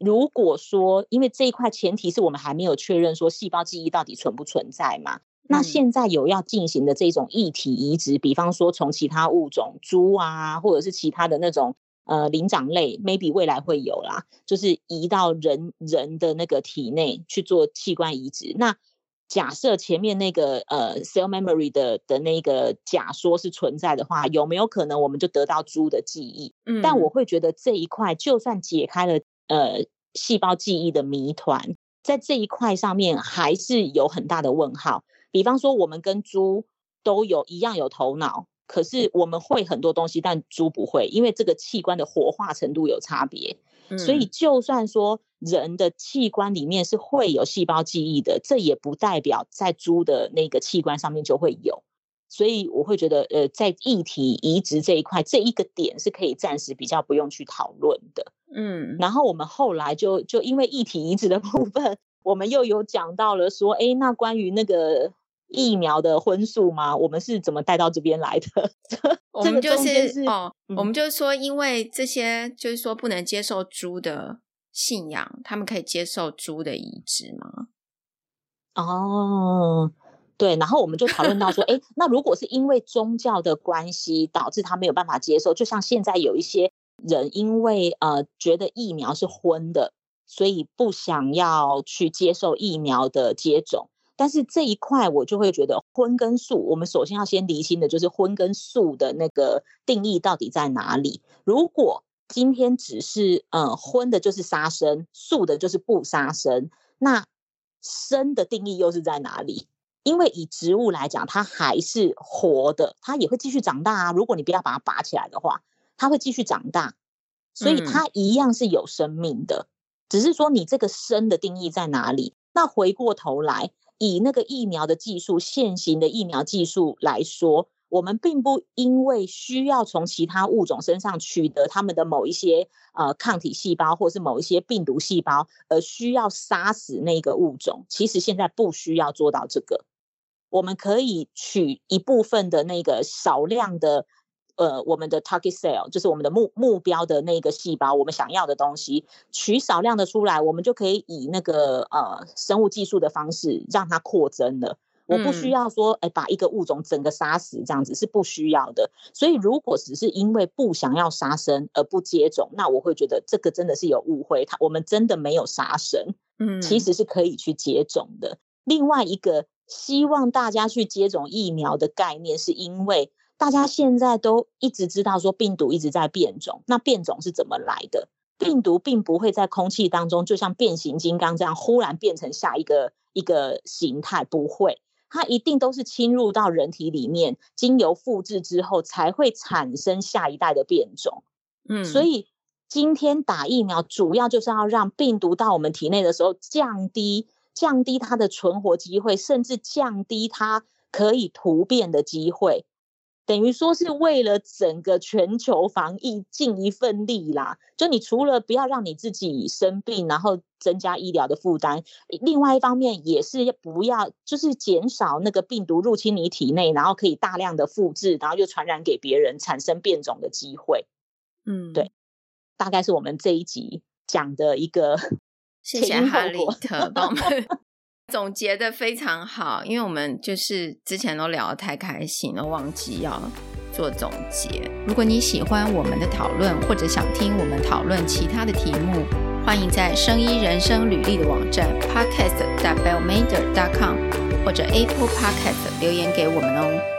如果说，因为这一块前提是我们还没有确认说细胞记忆到底存不存在嘛。那现在有要进行的这种异体移植，比方说从其他物种猪啊，或者是其他的那种呃灵长类，maybe 未来会有啦，就是移到人人的那个体内去做器官移植。那假设前面那个呃 cell memory 的的那个假说是存在的话，有没有可能我们就得到猪的记忆？嗯，但我会觉得这一块就算解开了呃细胞记忆的谜团，在这一块上面还是有很大的问号。比方说，我们跟猪都有一样有头脑，可是我们会很多东西，但猪不会，因为这个器官的活化程度有差别。嗯。所以，就算说人的器官里面是会有细胞记忆的，这也不代表在猪的那个器官上面就会有。所以，我会觉得，呃，在异体移植这一块，这一个点是可以暂时比较不用去讨论的。嗯，然后我们后来就就因为异体移植的部分，我们又有讲到了说，哎，那关于那个疫苗的荤素吗？我们是怎么带到这边来的？[laughs] 我们就是，是哦，嗯、我们就是说，因为这些就是说不能接受猪的信仰，他们可以接受猪的移植吗？哦，对，然后我们就讨论到说，哎，那如果是因为宗教的关系导致他没有办法接受，就像现在有一些。人因为呃觉得疫苗是荤的，所以不想要去接受疫苗的接种。但是这一块我就会觉得荤跟素，我们首先要先厘清的就是荤跟素的那个定义到底在哪里。如果今天只是呃荤的就是杀生，素的就是不杀生，那生的定义又是在哪里？因为以植物来讲，它还是活的，它也会继续长大啊。如果你不要把它拔起来的话。它会继续长大，所以它一样是有生命的，嗯、只是说你这个生的定义在哪里？那回过头来，以那个疫苗的技术，现行的疫苗技术来说，我们并不因为需要从其他物种身上取得他们的某一些呃抗体细胞，或是某一些病毒细胞，而需要杀死那个物种。其实现在不需要做到这个，我们可以取一部分的那个少量的。呃，我们的 target cell 就是我们的目目标的那个细胞，我们想要的东西，取少量的出来，我们就可以以那个呃生物技术的方式让它扩增了。我不需要说，哎，把一个物种整个杀死，这样子是不需要的。所以，如果只是因为不想要杀生而不接种，那我会觉得这个真的是有误会。他我们真的没有杀生，嗯，其实是可以去接种的。另外一个希望大家去接种疫苗的概念，是因为。大家现在都一直知道说病毒一直在变种，那变种是怎么来的？病毒并不会在空气当中就像变形金刚这样忽然变成下一个一个形态，不会，它一定都是侵入到人体里面，经由复制之后才会产生下一代的变种。嗯，所以今天打疫苗主要就是要让病毒到我们体内的时候降低降低它的存活机会，甚至降低它可以突变的机会。等于说是为了整个全球防疫尽一份力啦。就你除了不要让你自己生病，然后增加医疗的负担，另外一方面也是不要就是减少那个病毒入侵你体内，然后可以大量的复制，然后又传染给别人，产生变种的机会。嗯，对，大概是我们这一集讲的一个。[laughs] 谢谢哈里特帮我们。总结的非常好，因为我们就是之前都聊得太开心了，忘记要做总结。如果你喜欢我们的讨论，或者想听我们讨论其他的题目，欢迎在声音人生履历的网站 podcast.bellmander.com 或者 Apple Podcast 留言给我们哦。